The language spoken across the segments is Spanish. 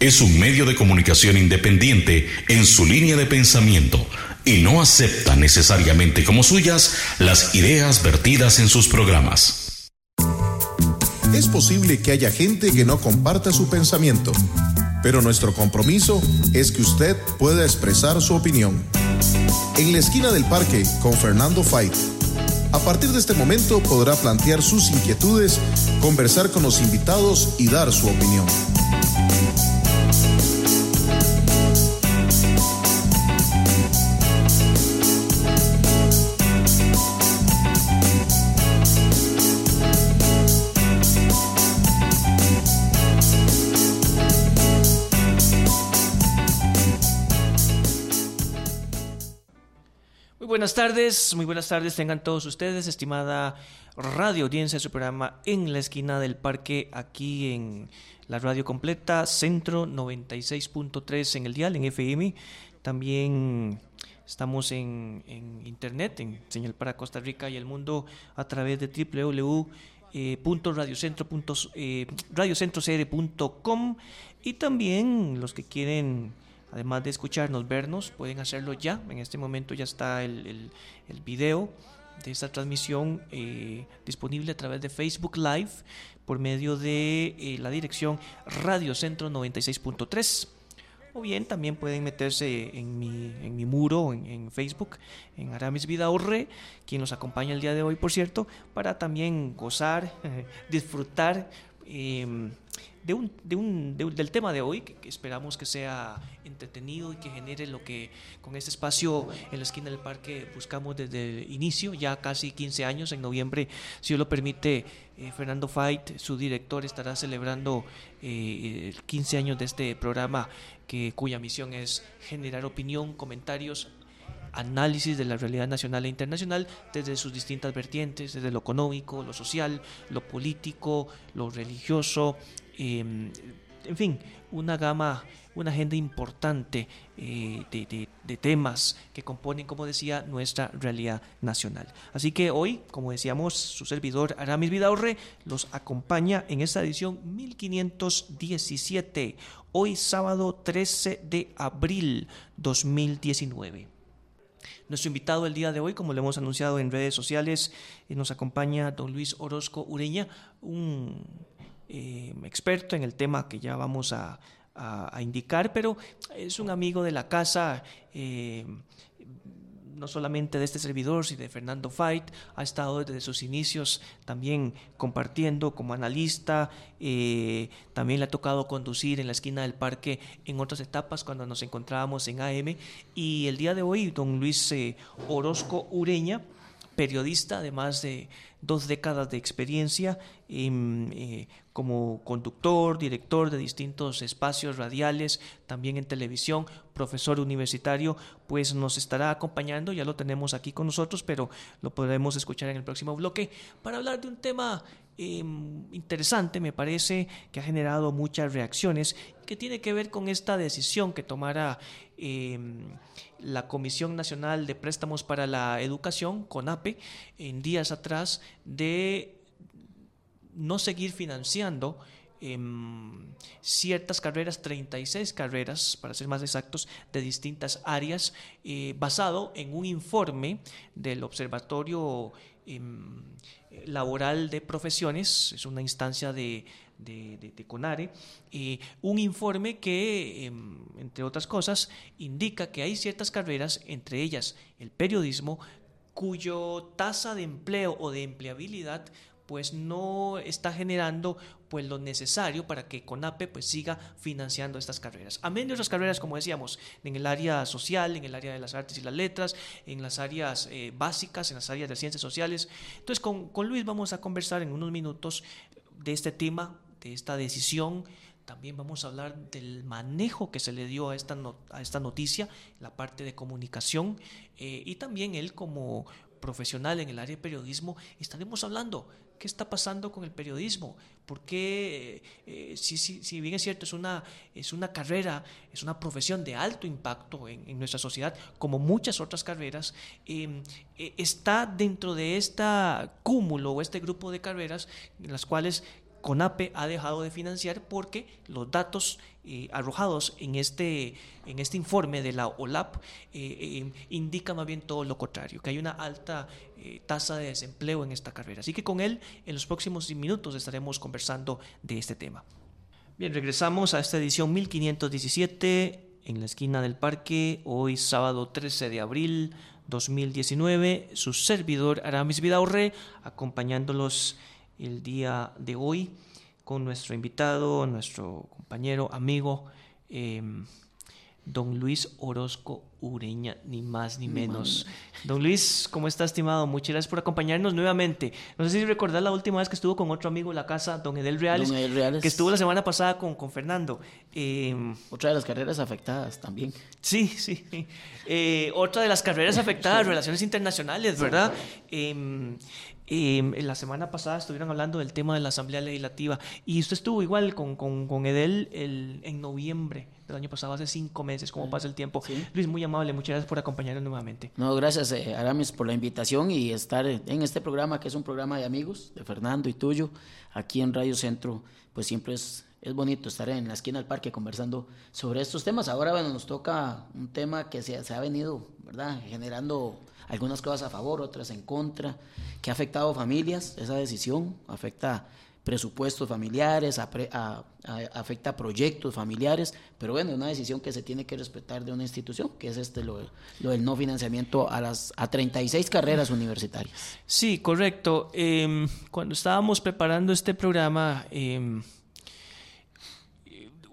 es un medio de comunicación independiente en su línea de pensamiento y no acepta necesariamente como suyas las ideas vertidas en sus programas. Es posible que haya gente que no comparta su pensamiento, pero nuestro compromiso es que usted pueda expresar su opinión. En la esquina del parque con Fernando Fight. A partir de este momento podrá plantear sus inquietudes, conversar con los invitados y dar su opinión. Buenas tardes, muy buenas tardes tengan todos ustedes, estimada radio audiencia, su programa en la esquina del parque, aquí en la radio completa, Centro 96.3 en el dial, en FM. También estamos en, internet, en señal para Costa Rica y el mundo a través de www.radiocentrocr.com eh, y también los que quieren Además de escucharnos, vernos, pueden hacerlo ya. En este momento ya está el, el, video de esta transmisión eh, disponible a través de Facebook Live por medio de eh, la dirección Radio Centro 96.3 o bien también pueden meterse en mi, en mi muro en, Facebook, en Aramis Vidaurre, quien nos acompaña el día de hoy, por cierto, para también gozar, disfrutar eh, de un, de un, del tema de hoy, que, esperamos que sea entretenido y que genere lo que con este espacio en la esquina del parque buscamos desde el inicio, ya casi 15 años, en noviembre, si Dios lo permite, eh, Fernando Fight, su director, estará celebrando eh, 15 años de este programa que, cuya misión es generar opinión, comentarios, análisis de la realidad nacional e internacional desde sus distintas vertientes, desde lo económico, lo social, lo político, lo religioso, Em, en fin, una gama, una agenda importante eh, de, temas que componen, como decía, nuestra realidad nacional. Así que hoy, como decíamos, su servidor Aramis Vidaurre los acompaña en esta edición 1517, hoy sábado 13 de abril 2019. Nuestro invitado el día de hoy, como lo hemos anunciado en redes sociales, eh, nos acompaña don Luis Orozco Ureña, un eh, experto en el tema que ya vamos a, indicar, pero es un amigo de la casa. Eh, no solamente de este servidor, sino de Fernando Fight, ha estado desde sus inicios también compartiendo como analista, eh, también le ha tocado conducir en la esquina del parque en otras etapas cuando nos encontrábamos en AM, y el día de hoy don Luis Orozco Ureña, periodista, además de dos décadas de experiencia em, eh, como conductor, director de distintos espacios radiales, también en televisión, profesor universitario, pues nos estará acompañando, ya lo tenemos aquí con nosotros, pero lo podremos escuchar en el próximo bloque para hablar de un tema em, interesante, me parece, que ha generado muchas reacciones, que tiene que ver con esta decisión que tomará em, la Comisión Nacional de Préstamos para la Educación, CONAPE, en días atrás, de no seguir financiando em, ciertas carreras, 36 carreras, para ser más exactos, de distintas áreas, eh, basado en un informe del Observatorio em, Laboral de Profesiones, es una instancia de, CONARE, eh, un informe que, em, entre otras cosas, indica que hay ciertas carreras, entre ellas el periodismo, cuyo tasa de empleo o de empleabilidad pues no está generando pues lo necesario para que CONAPE pues siga financiando estas carreras. Amén de otras carreras, como decíamos, en el área social, en el área de las artes y las letras, en las áreas eh, básicas, en las áreas de ciencias sociales. Entonces, con, con Luis vamos a conversar en unos minutos de este tema, esta decisión. También vamos a hablar del manejo que se le dio a esta, a esta noticia, la parte de comunicación, eh, y también él como profesional en el área de periodismo, estaremos hablando qué está pasando con el periodismo, porque eh, si, si, bien es cierto, es una, es una carrera, es una profesión de alto impacto en, nuestra sociedad, como muchas otras carreras, em, eh, está dentro de este cúmulo o este grupo de carreras en las cuales CONAPE ha dejado de financiar porque los datos eh, arrojados en este, en este informe de la OLAP eh, indican más bien todo lo contrario, que hay una alta tasa de desempleo en esta carrera. Así que con él en los próximos minutos estaremos conversando de este tema. Bien, regresamos a esta edición 1517 en la esquina del parque, hoy sábado 13 de abril 2019, su servidor Aramis Vidaurre, acompañándolos el día de hoy con nuestro invitado, nuestro compañero, amigo, em, don Luis Orozco Ureña, ni más ni menos. Don Luis, ¿cómo está, estimado? Muchas gracias por acompañarnos nuevamente. No sé si recordás la última vez que estuvo con otro amigo en la casa, don Edel Reales, que estuvo la semana pasada con, con Fernando. Em, otra de las carreras afectadas también. Sí, sí. Eh, otra de las carreras afectadas, relaciones internacionales, ¿verdad? Eh, la semana pasada estuvieron hablando del tema de la Asamblea Legislativa y usted estuvo igual con, con, con Edel el, en noviembre del año pasado, hace cinco meses, cómo pasa el tiempo. Luis, muy amable, muchas gracias por acompañarnos nuevamente. No, gracias eh, Aramis por la invitación y estar en este programa que es un programa de amigos, de Fernando y tuyo, aquí en Radio Centro, pues siempre es, es bonito estar en la esquina del parque conversando sobre estos temas. Ahora, bueno, nos toca un tema que se, se ha venido, ¿verdad?, generando algunas cosas a favor, otras en contra, que ha afectado familias, esa decisión afecta presupuestos familiares, afecta proyectos familiares, pero bueno, es una decisión que se tiene que respetar de una institución, que es este lo, del no financiamiento a las a 36 carreras universitarias. Sí, correcto. Em, cuando estábamos preparando este programa, em,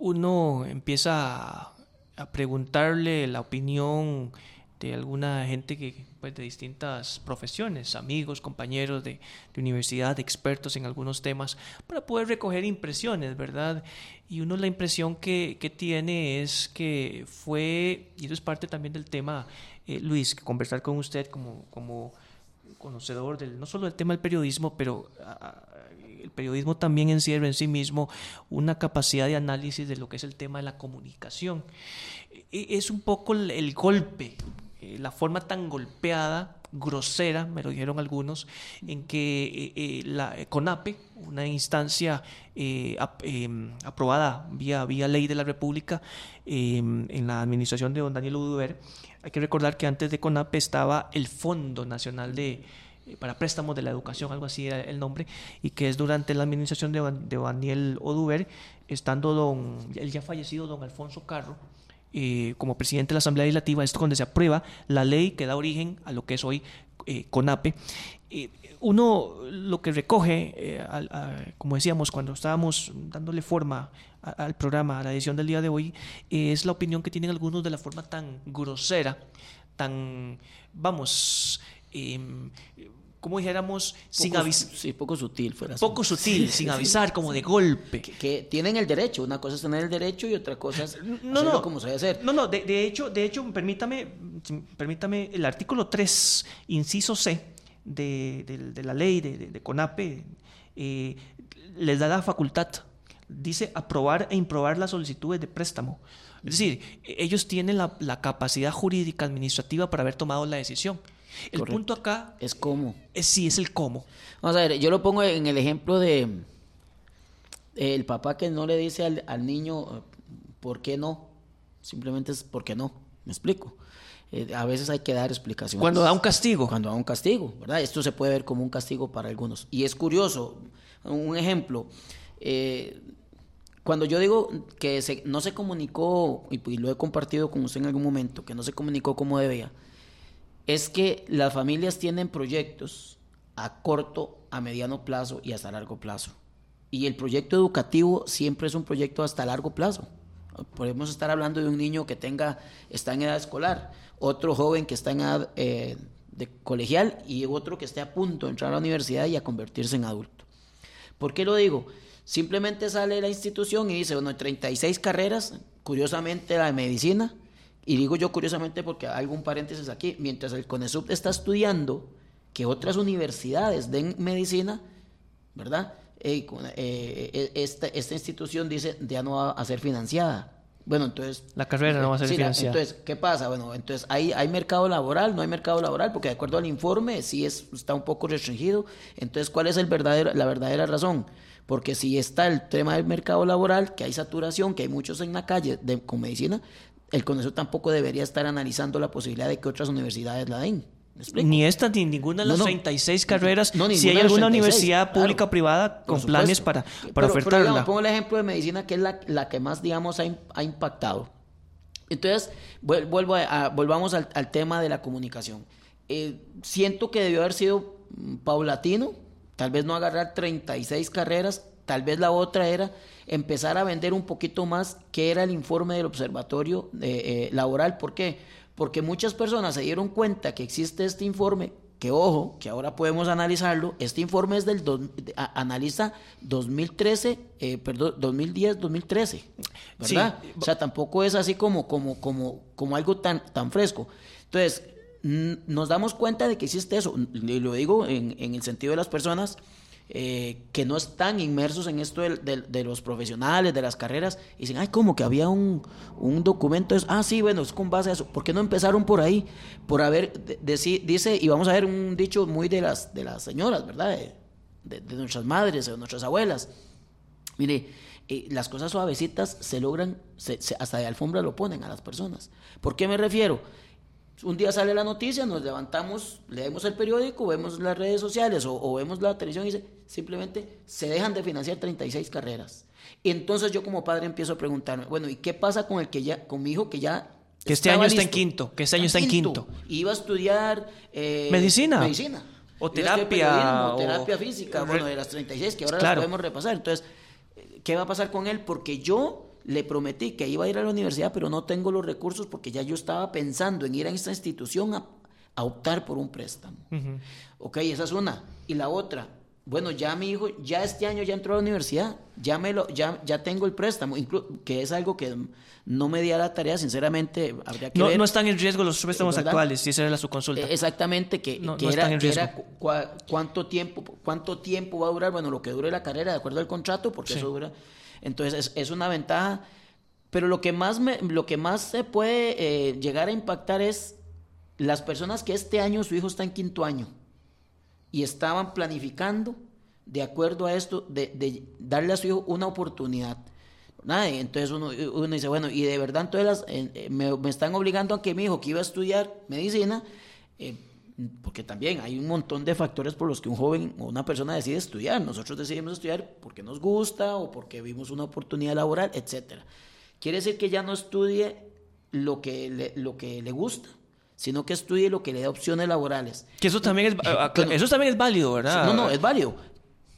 uno empieza a preguntarle la opinión de alguna gente que pues, de distintas profesiones, amigos, compañeros de, universidad, expertos en algunos temas, para poder recoger impresiones, ¿verdad? Y uno la impresión que, tiene es que fue, y eso es parte también del tema, eh, Luis, conversar con usted como, como conocedor del, no solo del tema del periodismo, pero el periodismo también encierra en sí mismo una capacidad de análisis de lo que es el tema de la comunicación. E, es un poco el golpe eh, la forma tan golpeada, grosera, me lo dijeron algunos, en que eh, eh, la CONAPE, una instancia em, aprobada vía, vía ley de la República em, en la administración de don Daniel Uduber, hay que recordar que antes de CONAPE estaba el Fondo Nacional de para préstamos de la educación, algo así era el nombre, y que es durante la administración de, Daniel Oduber, estando don, el ya fallecido don Alfonso Carro, eh, como presidente de la Asamblea Legislativa, esto donde se aprueba la ley que da origen a lo que es hoy eh, CONAPE. Eh, uno lo que recoge, como decíamos, cuando estábamos dándole forma al programa, a la edición del día de hoy, es la opinión que tienen algunos de la forma tan grosera, tan, vamos, em, como dijéramos, sin avisar. Sí, poco sutil. Fuera poco sutil, sin avisar, como de golpe. Que, tienen el derecho. Una cosa es tener el derecho y otra cosa es no, no, como se debe hacer. No, no, de, hecho, de hecho permítame, permítame, el artículo 3, inciso C de, la ley de, CONAPE, eh, les da la facultad, dice aprobar e improbar las solicitudes de préstamo. Es decir, ellos tienen la, la capacidad jurídica administrativa para haber tomado la decisión. El punto acá es cómo. Es, sí, es el cómo. Vamos a ver, yo lo pongo en el ejemplo de el papá que no le dice al, niño por qué no, simplemente es por qué no. ¿Me explico? Eh, a veces hay que dar explicaciones. Cuando da un castigo. Cuando da un castigo, ¿verdad? Esto se puede ver como un castigo para algunos. Y es curioso, un ejemplo, eh, cuando yo digo que no se comunicó, y lo he compartido con usted en algún momento, que no se comunicó como debía, es que las familias tienen proyectos a corto, a mediano plazo y hasta largo plazo. Y el proyecto educativo siempre es un proyecto hasta largo plazo. Podemos estar hablando de un niño que tenga, está en edad escolar, otro joven que está en edad eh, de colegial y otro que esté a punto de entrar a la universidad y a convertirse en adulto. ¿Por qué lo digo? Simplemente sale la institución y dice, bueno, 36 carreras, curiosamente la de medicina, y digo yo curiosamente porque hago un paréntesis aquí, mientras el CONESUB está estudiando que otras universidades den medicina, ¿verdad? Eh, eh, esta, esta, institución dice ya no va a ser financiada. Bueno, entonces... La carrera no va a ser sí, la- financiada. Entonces, ¿qué pasa? Bueno, entonces hay, hay mercado laboral, no hay mercado laboral, porque de acuerdo al informe sí es, está un poco restringido. Entonces, ¿cuál es el verdadero, la verdadera razón? Porque si está el tema del mercado laboral, que hay saturación, que hay muchos en la calle de, con medicina, el CONESUR tampoco debería estar analizando la posibilidad de que otras universidades la den. Ni esta ni ninguna de No, las no. 36 carreras. No, si hay alguna 36, universidad claro. pública o privada con planes para, para Pero- pero, ofertarla. digamos, pongo el ejemplo de medicina, que es la, la que más, digamos, ha, ha impactado. Entonces, vuel- vuelvo a, a- volvamos al, al tema de la comunicación. Eh, siento que debió haber sido mm, paulatino, tal vez no agarrar 36 carreras, tal vez la otra era empezar a vender un poquito más que era el informe del observatorio eh, eh, laboral. ¿Por qué? Porque muchas personas se dieron cuenta que existe este informe, que ojo, que ahora podemos analizarlo, este informe es del de- a- analiza 2013, eh, perdón, 2010, 2013, ¿verdad? Sí. O sea, tampoco es así como, como, como, como algo tan, tan fresco. Entonces, nos damos cuenta de que existe eso. Y lo digo en, en el sentido de las personas eh, que no están inmersos en esto del- de, los profesionales, de las carreras, y dicen, ay, como que había un, un documento. Es, ah, sí, bueno, es con base a eso. ¿Por qué no empezaron por ahí? Por haber, de- dice, y vamos a ver un dicho muy de las, de las señoras, ¿verdad? De, de- de nuestras madres de nuestras abuelas. Mire, eh, las cosas suavecitas se logran, se- hasta de alfombra lo ponen a las personas. ¿Por qué me refiero? Un día sale la noticia, nos levantamos, leemos el periódico, vemos las redes sociales o, o vemos la televisión y dice, simplemente se dejan de financiar 36 carreras. Y entonces yo como padre empiezo a preguntarme, bueno, ¿y qué pasa con el que ya, con mi hijo que ya Que este año está en listo? quinto, que este año está en quinto. Iba a estudiar eh, Medicina. Medicina. O terapia, o- terapia física, bueno, de las 36 que ahora Claro. las podemos repasar. Entonces, ¿qué va a pasar con él? Porque yo le prometí que iba a ir a la universidad, pero no tengo los recursos porque ya yo estaba pensando en ir a esta institución a, a optar por un préstamo. Ok, esa es una. Y la otra, bueno, ya mi hijo, ya este año ya entró a la universidad, ya, me lo, ya, ya tengo el préstamo, que es algo que no me di a la tarea, sinceramente, habría que No, ver. no están en riesgo los préstamos ¿Verdad? actuales, si esa era su consulta. Eh, Exactamente, que, No- que no era, que cu- cuánto tiempo cuánto tiempo va a durar, bueno, lo que dure la carrera de acuerdo al contrato, porque Sí. eso dura. Entonces es, una ventaja, pero lo que más me, lo que más se puede eh, llegar a impactar es las personas que este año su hijo está en quinto año y estaban planificando de acuerdo a esto de, darle a su hijo una oportunidad. Entonces uno, dice, bueno, y de verdad entonces eh, me, me están obligando a que mi hijo que iba a estudiar medicina, eh, porque también hay un montón de factores por los que un joven o una persona decide estudiar. Nosotros decidimos estudiar porque nos gusta o porque vimos una oportunidad laboral, etcétera. Quiere decir que ya no estudie lo que le, lo que le gusta, sino que estudie lo que le da opciones laborales. que eso también es, ah, Bueno, eso también es válido, ¿verdad? No, no, es válido.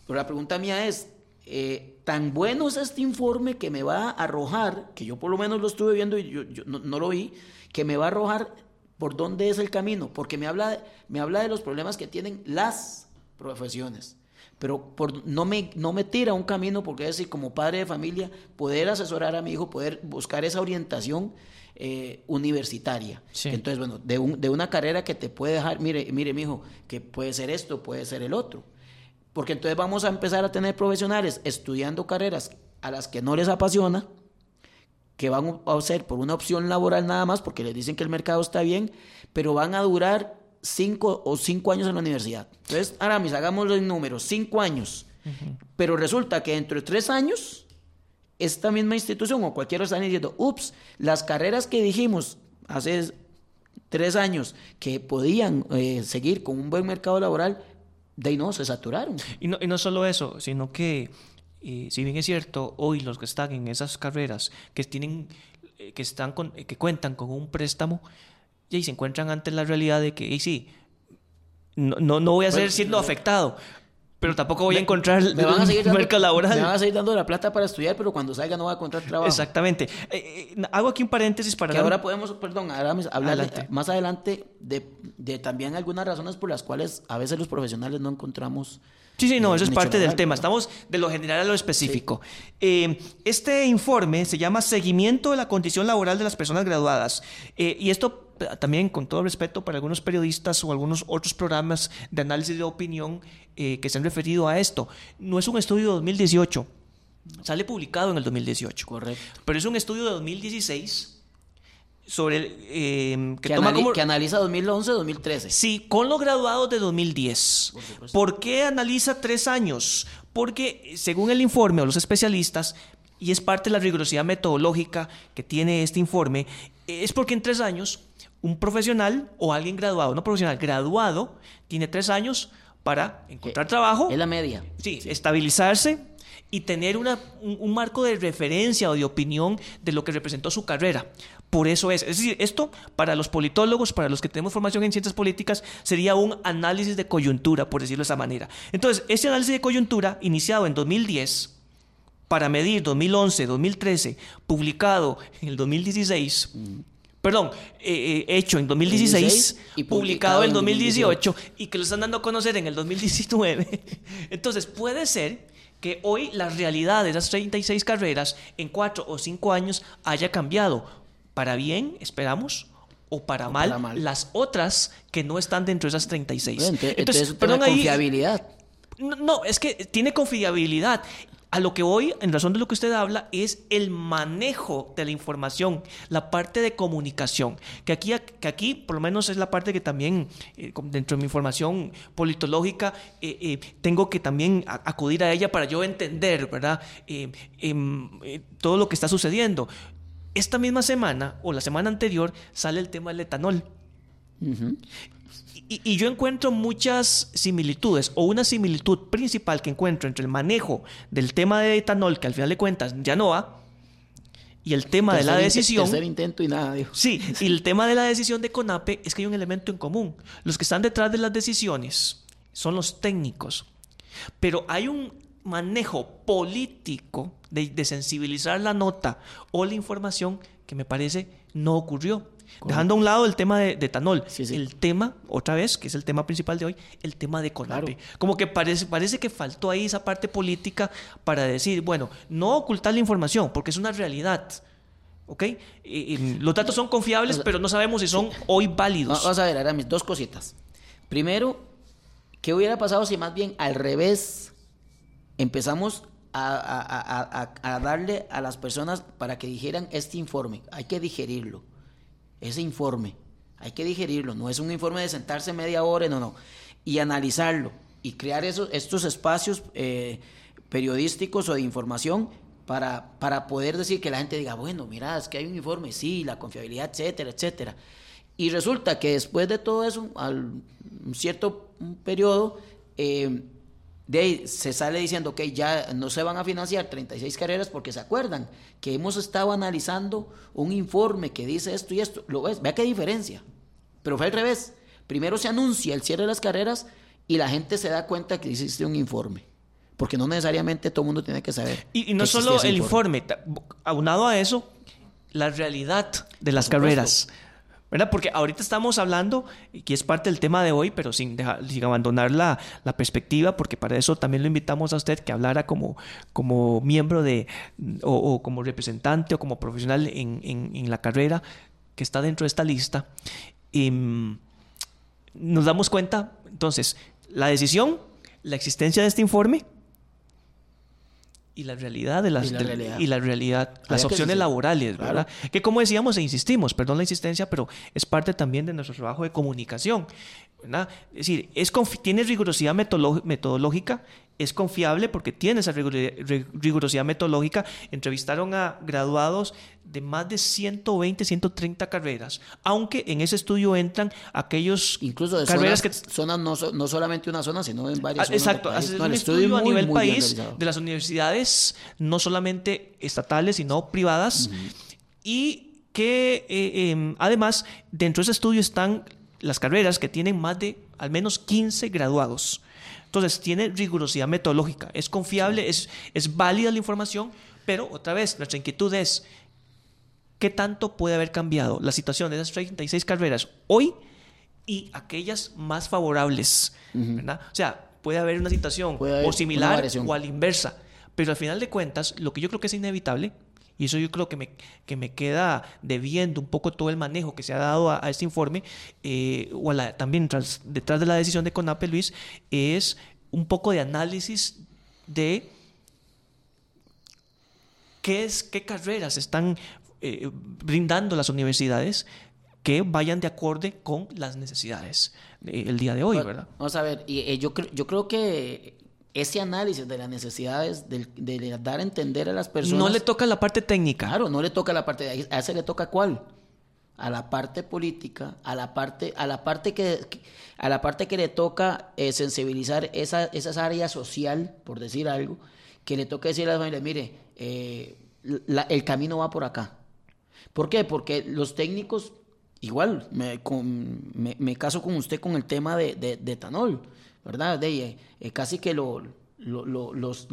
Pero la pregunta mía es, eh, ¿tan bueno es este informe que me va a arrojar, que yo por lo menos lo estuve viendo y yo, yo no, no lo vi, que me va a arrojar por dónde es el camino? Porque me habla, me habla de los problemas que tienen las profesiones. Pero por, no, me, no me tira un camino, porque es decir, como padre de familia, poder asesorar a mi hijo, poder buscar esa orientación eh, universitaria. Sí. Entonces, bueno, de, un- de una carrera que te puede dejar, mire, mire, mi hijo, que puede ser esto, puede ser el otro. Porque entonces vamos a empezar a tener profesionales estudiando carreras a las que no les apasiona, que van a ser por una opción laboral nada más, porque les dicen que el mercado está bien, pero van a durar cinco o cinco años en la universidad. Entonces, Aramis, hagamos los números, cinco años. Pero resulta que dentro de tres años, esta misma institución o cualquiera están diciendo, ups, las carreras que dijimos hace tres años que podían eh, seguir con un buen mercado laboral, de ahí no, se saturaron. Y no, y no solo eso, sino que, eh, si bien es cierto, hoy los que están en esas carreras, que tienen, eh, que están con- eh, que cuentan con un préstamo, y se encuentran ante la realidad de que, y sí, no, no, no voy a Bueno, siendo afectado, pero tampoco voy a Me- encontrar me van a seguir mercado laboral. Me van a seguir dando la plata para estudiar, pero cuando salga no voy a encontrar trabajo. Exactamente. Eh, eh, hago aquí un paréntesis para Que dar ahora podemos, perdón, Aramis, hablar Adelante. más adelante de, de también algunas razones por las cuales a veces los profesionales no encontramos. Sí, sí, no, eso es parte del tema. ¿no? Estamos de lo general a lo específico. Eh, este informe se llama Seguimiento de la condición laboral de las personas graduadas. Eh, y esto eh, también, con todo respeto para algunos periodistas o algunos otros programas de análisis de opinión eh, que se han referido a esto, no es un estudio de 2018. Sale publicado en el 2018. Correcto. Pero es un estudio de 2016 sobre eh, que, que, analiza 2011-2013. Sí, con los graduados de 2010. Por, ¿Por qué analiza tres años? Porque según el informe o los especialistas, y es parte de la rigurosidad metodológica que tiene este informe, es porque en tres años un profesional o alguien graduado, no profesional, graduado, tiene tres años para encontrar trabajo. Es la media. Sí, estabilizarse y tener una, un, marco de referencia o de opinión de lo que representó su carrera. Por eso es. Es decir, esto para los politólogos, para los que tenemos formación en ciencias políticas, sería un análisis de coyuntura, por decirlo de esa manera. Entonces, ese análisis de coyuntura, iniciado en 2010, para medir 2011, 2013, publicado en el 2016, perdón, eh, eh, hecho en 2016 y publicado, en 2018 y que lo están dando a conocer en el 2019. Entonces puede ser que hoy la realidad de esas 36 carreras en 4 o 5 años haya cambiado. Para bien, esperamos, o para, mal, las otras que no están dentro de esas 36. entonces, entonces, perdón, confiabilidad. no, es que tiene confiabilidad a lo que hoy, en razón de lo que usted habla, es el manejo de la información, la parte de comunicación, que aquí, que aquí por lo menos es la parte que también, eh, dentro de mi información politológica, eh, eh, tengo que también acudir a ella para yo entender, ¿verdad? Em, todo lo que está sucediendo. Esta misma semana, o la semana anterior, sale el tema del etanol. Y, yo encuentro muchas similitudes, o una similitud principal que encuentro entre el manejo del tema de etanol, que al final de cuentas ya no va, y el tema de la decisión. Tercer intento y nada, Sí, y el tema de la decisión de CONAPE es que hay un elemento en común. Los que están detrás de las decisiones son los técnicos. Pero hay un manejo político de, de sensibilizar la nota o la información que me parece no ocurrió. Dejando a un lado el tema de, etanol, el tema, otra vez, que es el tema principal de hoy, el tema de CONAPE. Como que parece, parece que faltó ahí esa parte política para decir, bueno, no ocultar la información, porque es una realidad. ¿Ok? los datos son confiables, pero no sabemos si son hoy válidos. Vamos a ver, ahora mis dos cositas. Primero, ¿qué hubiera pasado si más bien al revés empezamos a, darle a las personas para que dijeran este informe? Hay que digerirlo ese informe. Hay que digerirlo, no es un informe de sentarse media hora, no, no. Y analizarlo y crear esos, estos espacios eh, periodísticos o de información para, para poder decir que la gente diga, bueno, mira, es que hay un informe, sí, la confiabilidad, etcétera, etcétera. Y resulta que después de todo eso, al un cierto periodo, eh, de ahí se sale diciendo que ya no se van a financiar 36 carreras porque se acuerdan que hemos estado analizando un informe que dice esto y esto. ¿Lo ves? Vea qué diferencia. Pero fue al revés. Primero se anuncia el cierre de las carreras y la gente se da cuenta que existe un informe. Porque no necesariamente todo el mundo tiene que saber. Y, no solo el informe. aunado a eso, la realidad de las carreras. ¿Verdad? Porque ahorita estamos hablando, que es parte del tema de hoy, pero sin, sin abandonar la, la, perspectiva, porque para eso también lo invitamos a usted que hablara como, como miembro de, o, como representante o como profesional en, en, la carrera que está dentro de esta lista. Y, em, nos damos cuenta, entonces, la decisión, la existencia de este informe, y la realidad de las y la realidad, las opciones laborales, ¿verdad? Que como decíamos e insistimos, perdón la insistencia, pero es parte también de nuestro trabajo de comunicación, ¿verdad? Es decir, es tiene rigurosidad metodológica es confiable porque tiene esa rigurosidad metodológica. Entrevistaron a graduados de más de 120, 130 carreras, aunque en ese estudio entran aquellos incluso de carreras que zonas no, no, solamente una zona, sino en varias ah, zonas Exacto, es un estudio, a nivel país de las universidades no solamente estatales, sino privadas y que eh, em, además dentro de ese estudio están las carreras que tienen más de al menos 15 graduados. Entonces, tiene rigurosidad metodológica, es confiable, es, es válida la información, pero otra vez, nuestra inquietud es, ¿qué tanto puede haber cambiado la situación de esas 36 carreras hoy y aquellas más favorables? O sea, puede haber una situación o similar o a la inversa, pero al final de cuentas, lo que yo creo que es inevitable y eso yo creo que me, que me queda debiendo un poco todo el manejo que se ha dado a, este informe, eh, o también detrás de la decisión de CONAPE, Luis, es un poco de análisis de ¿Qué, es, qué carreras están eh, brindando las universidades que vayan de acorde con las necesidades del día de hoy, ¿verdad? Vamos a ver, y, eh, yo, yo creo que ese análisis de las necesidades, de, dar a entender a las personas... No le toca la parte técnica. Claro, no le toca la parte... De, ¿A ese le toca cuál? A la parte política, a la parte, a la parte que, a la parte que le toca eh, sensibilizar esa, esas áreas social, por decir algo, que le toca decir a las familias, mire, eh, el camino va por acá. ¿Por qué? Porque los técnicos, igual, me, me, caso con usted con el tema de, de, etanol, ¿verdad? De, eh, casi que lo, los,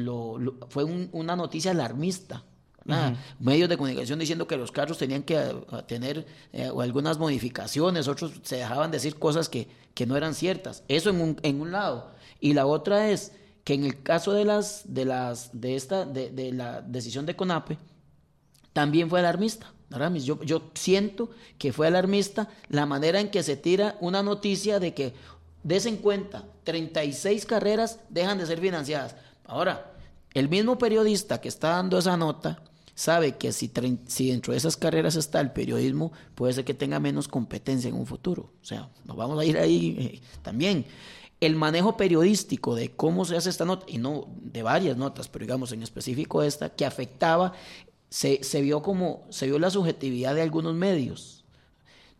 fue una noticia alarmista. Medios de comunicación diciendo que los carros tenían que eh, tener algunas modificaciones, otros se dejaban decir cosas que, que no eran ciertas. Eso en un, en un lado. Y la otra es que en el caso de las de las de esta de, la decisión de CONAPE también fue alarmista. Yo, yo siento que fue alarmista la manera en que se tira una noticia de que desen cuenta 36 carreras dejan de ser financiadas. Ahora, el mismo periodista que está dando esa nota sabe que si, si dentro de esas carreras está el periodismo, puede ser que tenga menos competencia en un futuro. O sea, nos vamos a ir ahí eh, también el manejo periodístico de cómo se hace esta nota, y no de varias notas, pero digamos en específico esta, que afectaba, se, vio como, se vio la subjetividad de algunos medios.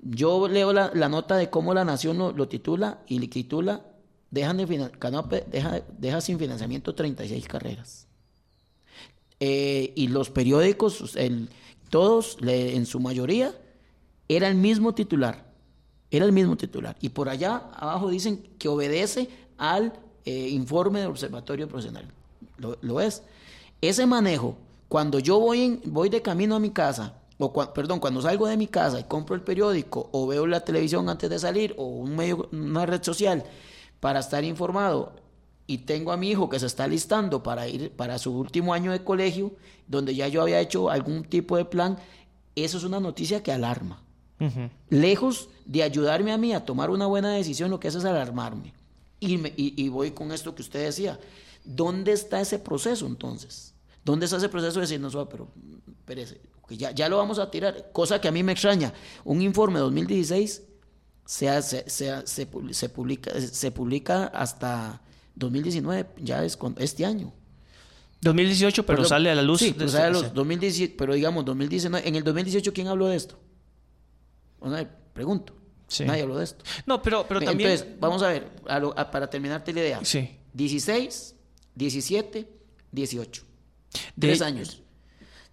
Yo leo la, nota de cómo la Nación lo, titula y le titula, dejan deja, sin financiamiento 36 carreras. Eh, y los periódicos, todos, en su mayoría, era el mismo titular era el mismo titular. Y por allá abajo dicen que obedece al eh, informe del Observatorio Profesional. Lo, es. Ese manejo, cuando yo voy de camino a mi casa, o perdón, cuando salgo de mi casa y compro el periódico, o veo la televisión antes de salir, o un medio, una red social, para estar informado, y tengo a mi hijo que se está listando para ir para su último año de colegio, donde ya yo había hecho algún tipo de plan, eso es una noticia que alarma. Lejos de ayudarme a mí a tomar una buena decisión, lo que hace es alarmarme. Y, y, voy con esto que usted decía. ¿Dónde está ese proceso entonces? ¿Dónde está ese proceso de decir, no, pero espérese, ya, ya lo vamos a tirar? Cosa que a mí me extraña. Un informe de 2016 se, se, se, se, publica, se publica hasta 2019, ya es este año. 2018, pero, sale a la luz. Sí, pero, sale a los 2017, pero digamos 2019. En el 2018, ¿quién habló de esto? pregunto. Nadie habló de esto. No, pero, pero también. Entonces, vamos a ver, para terminarte la idea. Sí. 16, 17, 18. Tres años.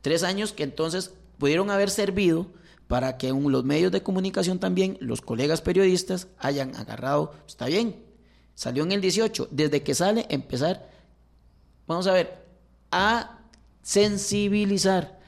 Tres años que entonces pudieron haber servido para que los medios de comunicación también, los colegas periodistas, hayan agarrado, está bien, salió en el 18, desde que sale, empezar, vamos a ver, a sensibilizar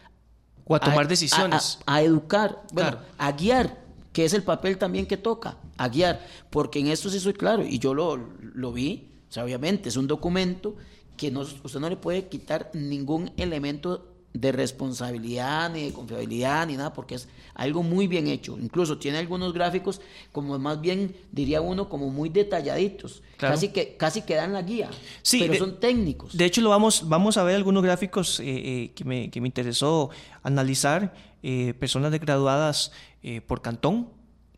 o a tomar decisiones. A, educar, bueno, a guiar, que es el papel también que toca, a guiar. Porque en esto sí soy claro, y yo lo, lo vi, o sea, obviamente es un documento que no, usted no le puede quitar ningún elemento de responsabilidad, ni de confiabilidad, ni nada, porque es algo muy bien hecho. Incluso tiene algunos gráficos, como más bien, diría uno, como muy detalladitos. Casi, que, casi que dan la guía, sí, pero son técnicos. De hecho, lo vamos, vamos a ver algunos gráficos eh, eh, que, me, que, me, interesó analizar. Eh, personas graduadas por cantón,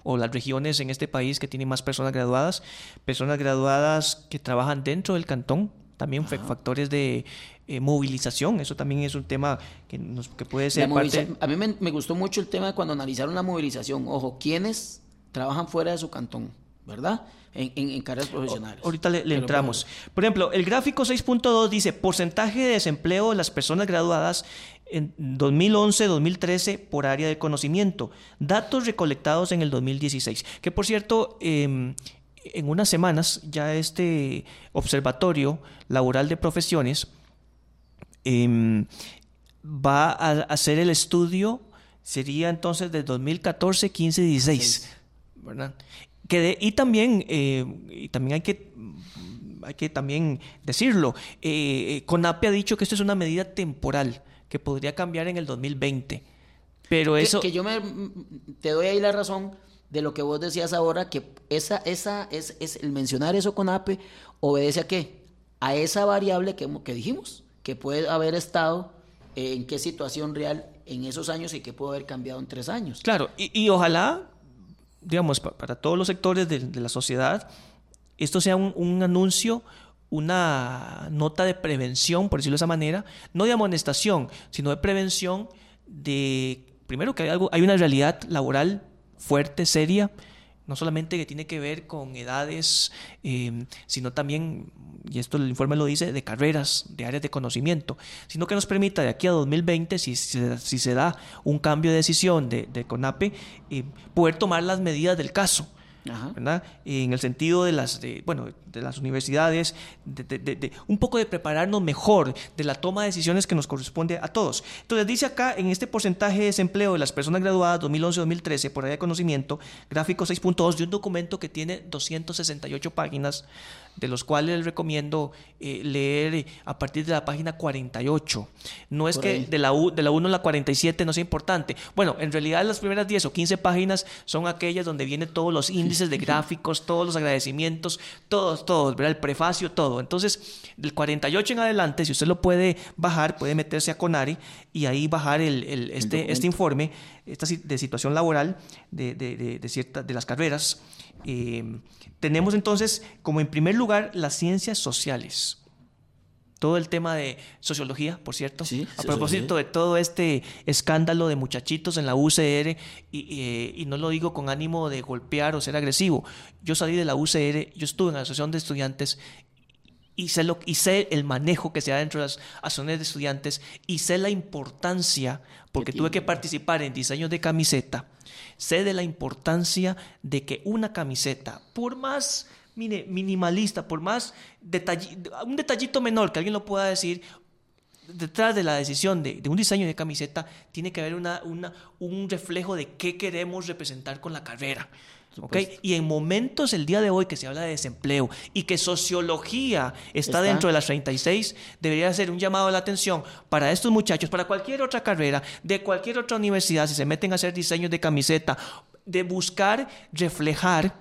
o las regiones en este país que tienen más personas graduadas, personas graduadas que trabajan dentro del cantón, también factores de eh, movilización, eso también es un tema que, nos, que puede ser parte... A mí me, gustó mucho el tema de cuando analizaron la movilización, ojo, ¿quiénes trabajan fuera de su cantón? ¿Verdad? En, en, carreras profesionales. Ahorita le, entramos. Por ejemplo, el gráfico 6.2 dice porcentaje de desempleo de las personas graduadas en 2011-2013 por área de conocimiento. Datos recolectados en el 2016. Que por cierto, em, en unas semanas ya este observatorio laboral de profesiones em, va a hacer el estudio, sería entonces de 2014, 15, 16, ¿verdad? Que y también, eh, y también hay que hay que también decirlo, eh, CONAPE ha dicho que esto es una medida temporal que podría cambiar en el 2020. Pero eso... Que, yo me, te doy ahí la razón, de lo que vos decías ahora, que esa, esa, es, es el mencionar eso con APE obedece a qué? A esa variable que, que dijimos, que puede haber estado eh, en qué situación real en esos años y qué puede haber cambiado en tres años. Claro, y, ojalá, digamos, para todos los sectores de, la sociedad, esto sea un, anuncio, una nota de prevención, por decirlo de esa manera, no de amonestación, sino de prevención de, primero que hay, algo, hay una realidad laboral fuerte, seria, no solamente que tiene que ver con edades, eh, sino también, y esto el informe lo dice, de carreras, de áreas de conocimiento, sino que nos permita de aquí a 2020, si, si, se da un cambio de decisión de, de CONAPE, eh, poder tomar las medidas del caso. ¿Verdad? En el sentido de las, de, bueno, de las universidades, de, un poco de prepararnos mejor, de la toma de decisiones que nos corresponde a todos. Entonces dice acá, en este porcentaje de desempleo de las personas graduadas 2011-2013 por área de conocimiento, gráfico 6.2 de un documento que tiene 268 páginas, de los cuales les recomiendo eh, leer eh, a partir de la página 48. No es que de la, U, de la 1 a la 47 no sea importante. Bueno, en realidad las primeras 10 o 15 páginas son aquellas donde vienen todos los índices de gráficos, todos los agradecimientos, todos, todos, ¿verdad? El prefacio, todo. Entonces, del 48 en adelante, si usted lo puede bajar, puede meterse a Conari y ahí bajar el, este, este informe esta, de situación laboral de, de, de, de, de las carreras. Eh, tenemos entonces como en primer lugar las ciencias sociales. Todo el tema de sociología, por cierto. a propósito de todo este escándalo de muchachitos en la UCR, y, y, no lo digo con ánimo de golpear o ser agresivo. Yo salí de la UCR, yo estuve en la Asociación de Estudiantes y sé, lo, y sé el manejo que se da dentro de las asociaciones de estudiantes y sé la importancia, porque tuve que participar en diseños de camiseta, sé de la importancia de que una camiseta, por más minimalista, por más un detallito menor que alguien lo pueda decir, detrás de la decisión de, un diseño de camiseta tiene que haber una, un reflejo de qué queremos representar con la carrera. ¿Okay? Y en momentos el día de hoy que se habla de desempleo y que sociología está, dentro de las 36, debería ser un llamado a la atención para estos muchachos, para cualquier otra carrera, de cualquier otra universidad, si se meten a hacer diseños de camiseta, de buscar reflejar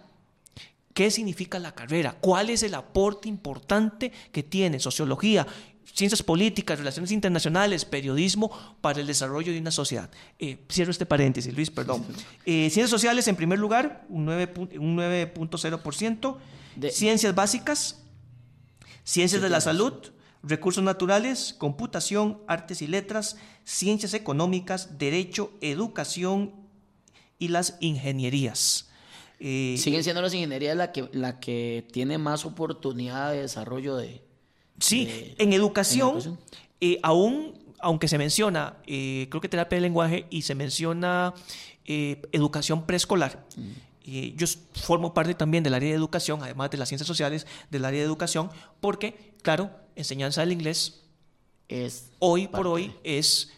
qué significa la carrera, cuál es el aporte importante que tiene sociología ciencias políticas, relaciones internacionales, periodismo para el desarrollo de una sociedad. Eh, cierro este paréntesis, Luis, perdón. Eh, ciencias sociales, en primer lugar, un 9.0%. ciencias básicas, ciencias de la salud, recursos naturales, computación, artes y letras, ciencias económicas, derecho, educación y las ingenierías. Eh, Siguen siendo las ingenierías la que, la que tiene más oportunidad de desarrollo de, Sí, en educación, eh, aún, aunque se menciona, eh, creo que terapia de lenguaje y se menciona eh, educación preescolar. Mm. yo formo parte también del área de educación, además de las ciencias sociales, del área de educación, porque, claro, enseñanza del inglés es hoy por hoy es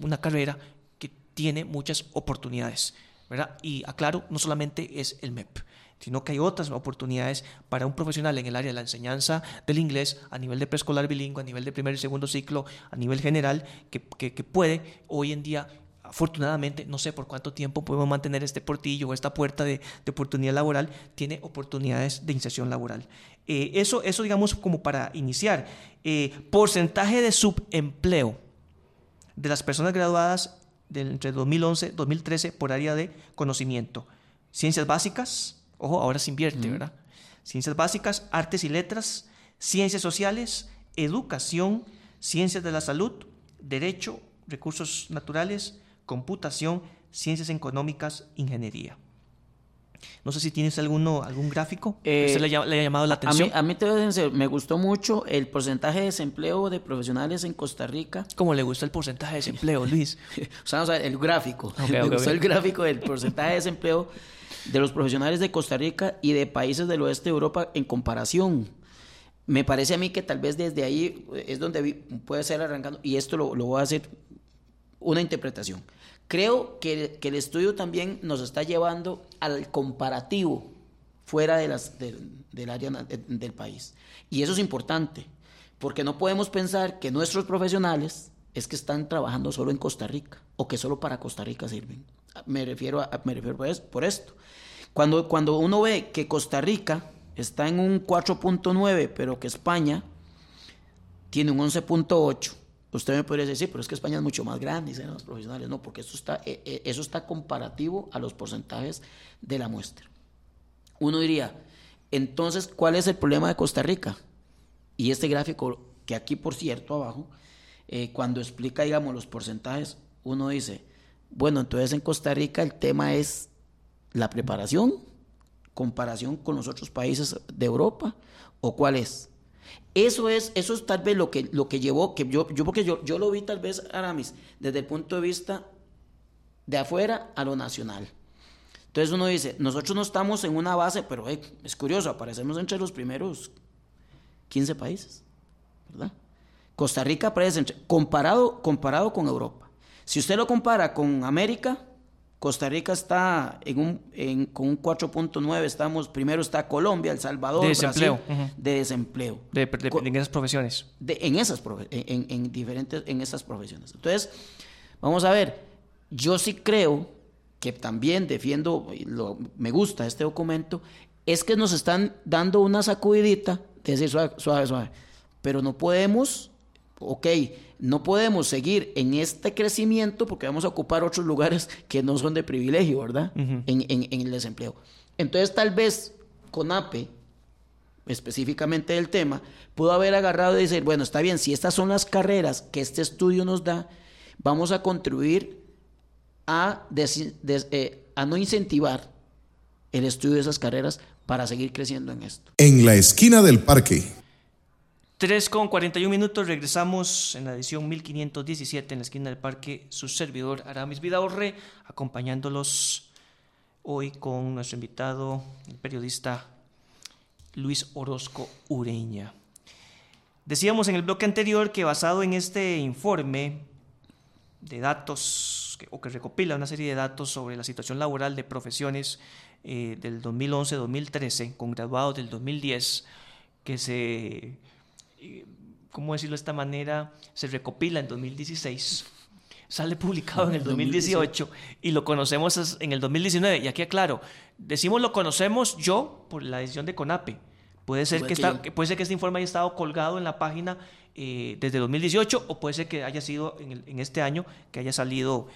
una carrera que tiene muchas oportunidades. ¿verdad? Y aclaro, no solamente es el MEP sino que hay otras oportunidades para un profesional en el área de la enseñanza del inglés a nivel de preescolar bilingüe, a nivel de primer y segundo ciclo, a nivel general, que, puede hoy en día afortunadamente, no sé por cuánto tiempo podemos mantener este portillo o esta puerta de, oportunidad laboral, tiene oportunidades de inserción laboral. Eh, eso, eso, digamos, como para iniciar. Eh, porcentaje de subempleo de las personas graduadas de entre 2011 y 2013 por área de conocimiento. Ciencias básicas, Ojo, ahora se invierte, ¿verdad? Ciencias básicas, artes y letras, ciencias sociales, educación, ciencias de la salud, derecho, recursos naturales, computación, ciencias económicas, ingeniería. No sé si tienes alguno, algún gráfico que le, haya, llamado la atención. A mí, a me gustó mucho el porcentaje de desempleo de profesionales en Costa Rica. ¿Cómo le gusta el porcentaje de desempleo, Luis? o, sea, el gráfico. me gustó el gráfico del porcentaje de desempleo de los profesionales de Costa Rica y de países del oeste de Europa en comparación. Me parece a mí que tal vez desde ahí es donde puede ser arrancando, y esto lo, voy a hacer una interpretación. Creo que, el estudio también nos está llevando al comparativo fuera de las, del área del país. Y eso es importante, porque no podemos pensar que nuestros profesionales es que están trabajando solo en Costa Rica o que solo para Costa Rica sirven. Me refiero, a, me refiero por esto. Cuando, cuando uno ve que Costa Rica está en un 4.9, pero que España tiene un 11.8, Usted me podría decir, pero es que España es mucho más grande son los profesionales. No, porque eso está, eh, eh, eso está comparativo a los porcentajes de la muestra. Uno diría, entonces, ¿cuál es el problema de Costa Rica? Y este gráfico, que aquí por cierto abajo, eh, cuando explica, digamos, los porcentajes, uno dice, bueno, entonces en Costa Rica el tema es la preparación, comparación con los otros países de Europa, o cuál es. Eso es, eso es tal vez lo que, lo que llevó, que yo, yo porque yo, yo lo vi tal vez, Aramis, desde el punto de vista de afuera a lo nacional. Entonces uno dice, nosotros no estamos en una base, pero es curioso, aparecemos entre los primeros 15 países, ¿verdad? Costa Rica aparece entre, comparado, comparado con Europa. Si usted lo compara con América, Costa Rica está en un, con un 4.9, estamos, primero está Colombia, El Salvador, de desempleo. de desempleo. en esas profesiones. en, esas, en, en, diferentes, en esas profesiones. Entonces, vamos a ver, yo sí creo que también defiendo, lo, me gusta este documento, es que nos están dando una sacudidita de decir suave, suave, suave. Pero no podemos, ok, no podemos seguir en este crecimiento porque vamos a ocupar otros lugares que no son de privilegio, ¿verdad? en, en, el desempleo. Entonces, tal vez con APE, específicamente del tema, pudo haber agarrado y decir, bueno, está bien, si estas son las carreras que este estudio nos da, vamos a contribuir a, eh, a no incentivar el estudio de esas carreras para seguir creciendo en esto. En la esquina del parque. 3 con 41 minutos, regresamos en la edición 1517 en la esquina del parque, su servidor Aramis Vidaurre, acompañándolos hoy con nuestro invitado, el periodista Luis Orozco Ureña. Decíamos en el bloque anterior que basado en este informe de datos, o que recopila una serie de datos sobre la situación laboral de profesiones eh, del 2011-2013, con graduados del 2010, que se ¿cómo decirlo de esta manera? Se recopila en 2016, sale publicado en el 2018 y lo conocemos en el 2019. Y aquí aclaro, decimos lo conocemos yo por la decisión de CONAPE. Puede ser, que, puede ser que este informe haya estado colgado en la página eh, desde 2018 o puede ser que haya sido en, en este año que haya salido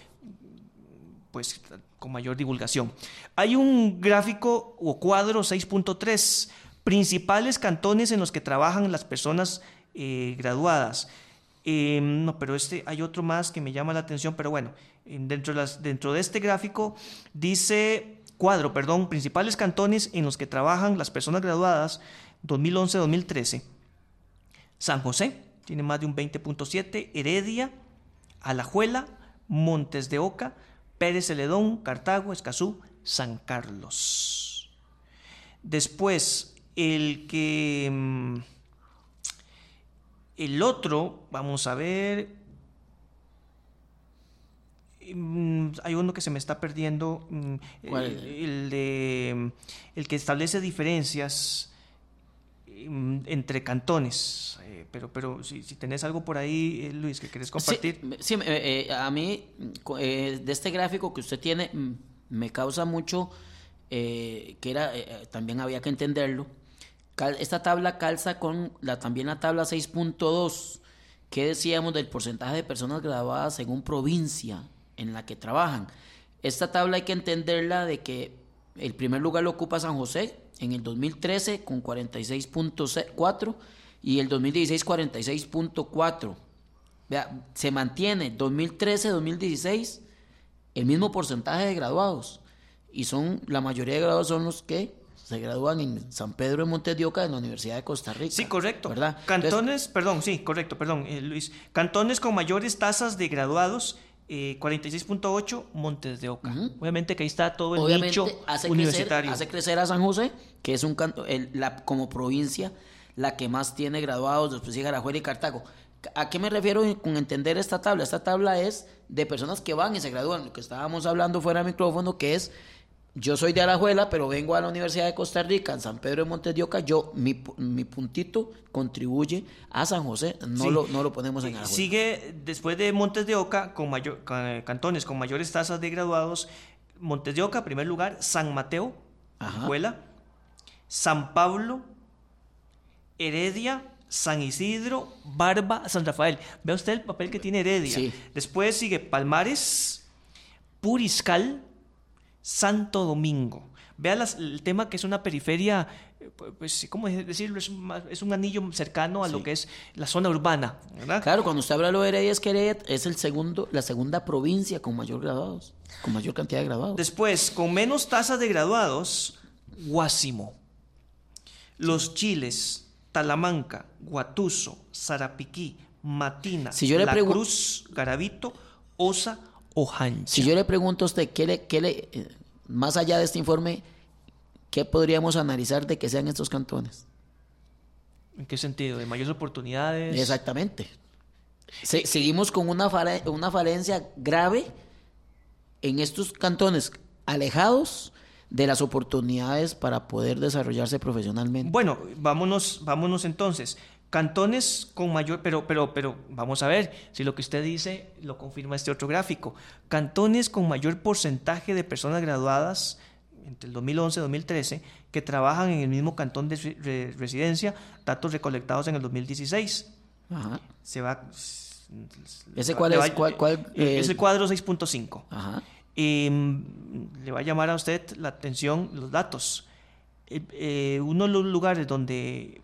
pues con mayor divulgación. Hay un gráfico o cuadro 6.3 principales cantones en los que trabajan las personas eh, graduadas. Em, no, pero este hay otro más que me llama la atención, pero bueno, dentro de, este gráfico dice cuadro, perdón, principales cantones en los que trabajan las personas graduadas 2011-2013. San José tiene más de un 20.7, Heredia, Alajuela, Montes de Oca, Pérez Celedón, Cartago, Escazú, San Carlos. Después, el que... Mm, el otro, vamos a ver... Mm, hay uno que se me está perdiendo, mm, el, de el que establece diferencias entre cantones. Eh, pero, pero si, si, tenés algo por ahí, eh, Luis, que querés compartir. Sí, eh, a mí, de este gráfico que usted tiene, me causa mucho, que era, también había que entenderlo, esta tabla calza con la, también la tabla 6.2, que decíamos del porcentaje de personas graduadas según provincia en la que trabajan. Esta tabla hay que entenderla de que el primer lugar lo ocupa San José en el 2013 con 46.4 y el 2016 46.4. Se mantiene 2013-2016 el mismo porcentaje de graduados y son la mayoría de graduados son los que se gradúan en San Pedro de Montes de Oca en la Universidad de Costa Rica. Sí, correcto. ¿verdad? Cantones, perdón, sí, correcto, perdón, eh, Luis. Cantones con mayores tasas de graduados, 46.8, eh, Montes de Oca. Obviamente que ahí está todo el Obviamente nicho hace universitario. Crecer, hace crecer a San José, que es un canto, la, como provincia la que más tiene graduados, después sigue Arajuela y Cartago. ¿A qué me refiero con entender esta tabla? Esta tabla es de personas que van y se gradúan. Lo que estábamos hablando fuera del micrófono, que es yo soy de Alajuela, pero vengo a la Universidad de Costa Rica, en San Pedro de Montes de Oca. Yo, mi, mi puntito contribuye a San José, no, lo, no lo ponemos en Alajuela. Sigue después de Montes de Oca, con mayor, cantones con mayores tasas de graduados. Montes de Oca, primer lugar, San Mateo, Alajuela, San Pablo, Heredia, San Isidro, Barba, San Rafael. Vea usted el papel que tiene Heredia. Sí. Después sigue Palmares, Puriscal, Santo Domingo. Vea las- el tema que es una periferia, eh, pues, ¿cómo decirlo? Es un, es un anillo cercano a lo que es la zona urbana, ¿verdad? Claro, cuando usted habla de lo de Heredia, es que Heredia es el segundo, la segunda provincia con mayor graduados, con mayor cantidad de graduados. Después, con menos tasas de graduados, Guásimo. Los Chiles, Talamanca, Guatuso, Zarapiquí, Matina, Si yo le La Cruz, Garavito, Osa o Hancha. Si yo le pregunto a usted, ¿qué le, qué le, eh, más allá de este informe, qué podríamos analizar de que sean estos cantones? ¿En qué sentido? ¿De mayores oportunidades? Exactamente. Se- seguimos con una, una falencia grave en estos cantones alejados de las oportunidades para poder desarrollarse profesionalmente. Bueno, vámonos, vámonos entonces. Cantones con mayor, pero, pero, pero, vamos a ver si lo que usted dice lo confirma este otro gráfico. Cantones con mayor porcentaje de personas graduadas entre el 2011 y 2013 que trabajan en el mismo cantón de re- re- residencia, datos recolectados en el 2016. Ajá. Se va. ¿Ese cuál es? va- ¿Cuál- cuál, eh, es el cuadro 6.5. Ajá. Eh, le va a llamar a usted la atención los datos. Eh, eh, uno de los lugares donde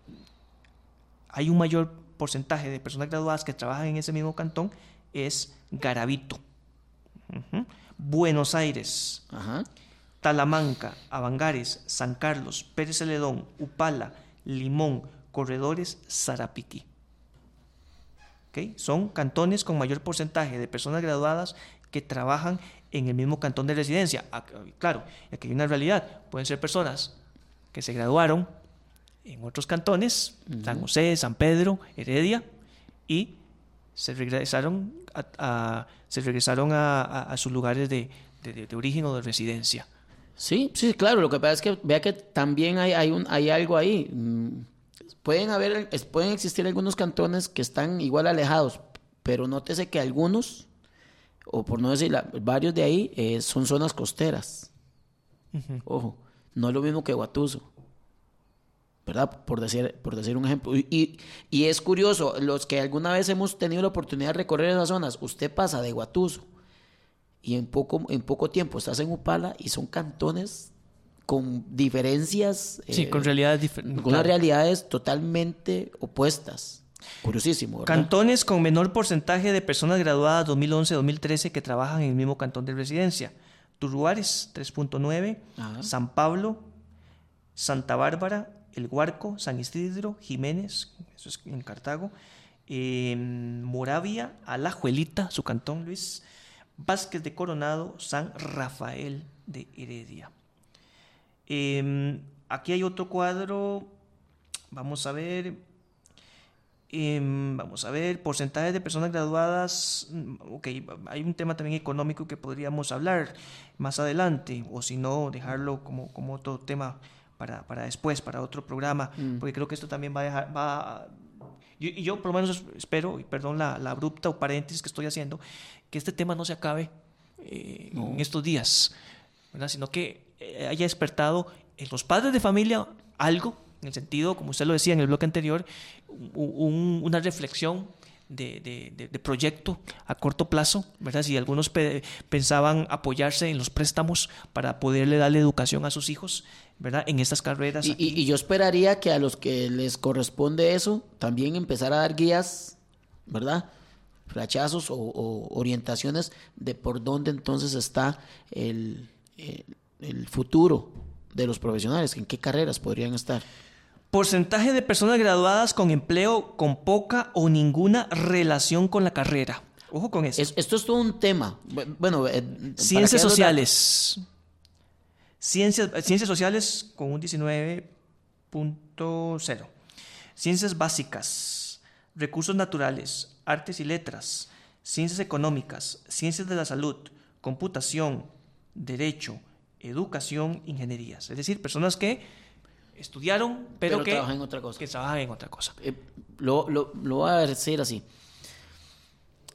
hay un mayor porcentaje de personas graduadas que trabajan en ese mismo cantón es Garavito. Ujú. Buenos Aires, Ajá. Talamanca, Avangares, San Carlos, Pérez Celedón, Upala, Limón, Corredores, Zarapiquí. ¿Ok? Son cantones con mayor porcentaje de personas graduadas que trabajan en el mismo cantón de residencia. Ac- Claro, aquí hay una realidad. Pueden ser personas que se graduaron en otros cantones, San José, San Pedro, Heredia, y se regresaron a, a- se regresaron a, a- a sus lugares de, de- origen o de residencia. Sí, sí, claro. Lo que pasa es que vea que también hay, hay, un, hay algo ahí. Mm, Pueden, haber, pueden existir algunos cantones que están igual alejados, pero nótese que algunos, o por no decir la- varios de ahí, eh, son zonas costeras. Ojo, no es lo mismo que Guatuso. ¿Verdad? Por decir, por decir un ejemplo. Y, y- es curioso, los que alguna vez hemos tenido la oportunidad de recorrer esas zonas, usted pasa de Guatuso y en poco, en poco tiempo estás en Upala y son cantones con diferencias, Sí, eh, con realidades diferentes. con unas realidades totalmente opuestas. Curiosísimo, ¿verdad? Cantones con menor porcentaje de personas graduadas 2011-2013 que trabajan en el mismo cantón de residencia. Turruares 3.9, Ajá. San Pablo, Santa Bárbara, El Huarco, San Isidro, Jiménez, eso es en Cartago, eh, Moravia, Alajuelita, su cantón Luis, Vázquez de Coronado, San Rafael de Heredia. Eh, aquí hay otro cuadro, vamos a ver, Em, vamos a ver, porcentajes de personas graduadas. mm, Ok, hay un tema también económico que podríamos hablar más adelante, o si no, dejarlo como, como otro tema para, para después, para otro programa, porque creo que esto también va a dejar. Va a- yo- y yo, por lo menos, espero, y perdón la, la abrupta o paréntesis que estoy haciendo, que este tema no se acabe eh, en estos días, ¿verdad? sino que eh, haya despertado en los padres de familia algo, en el sentido, como usted lo decía en el bloque anterior, un- una reflexión de, de- de- de proyecto a corto plazo, ¿verdad? Si algunos pe- pensaban apoyarse en los préstamos para poderle darle educación a sus hijos, ¿verdad? En estas carreras. Y, y- y yo esperaría que a los que les corresponde eso, también empezar a dar guías, ¿verdad? Flachazos o, o orientaciones de por dónde entonces está el, el- el futuro de los profesionales, en qué carreras podrían estar. Porcentaje de personas graduadas con empleo con poca o ninguna relación con la carrera. Ojo con eso. Es- esto es todo un tema. Bu- Bueno, eh, Ciencias los sociales. Ciencias, ciencias sociales con un 19.0. Ciencias básicas. Recursos naturales. Artes y letras. Ciencias económicas. Ciencias de la salud. Computación. Derecho. Educación. Ingenierías. Es decir, personas que estudiaron, pero, Pero que trabajan en otra cosa. Que trabajan en otra cosa. Eh, lo, lo, lo voy a decir así.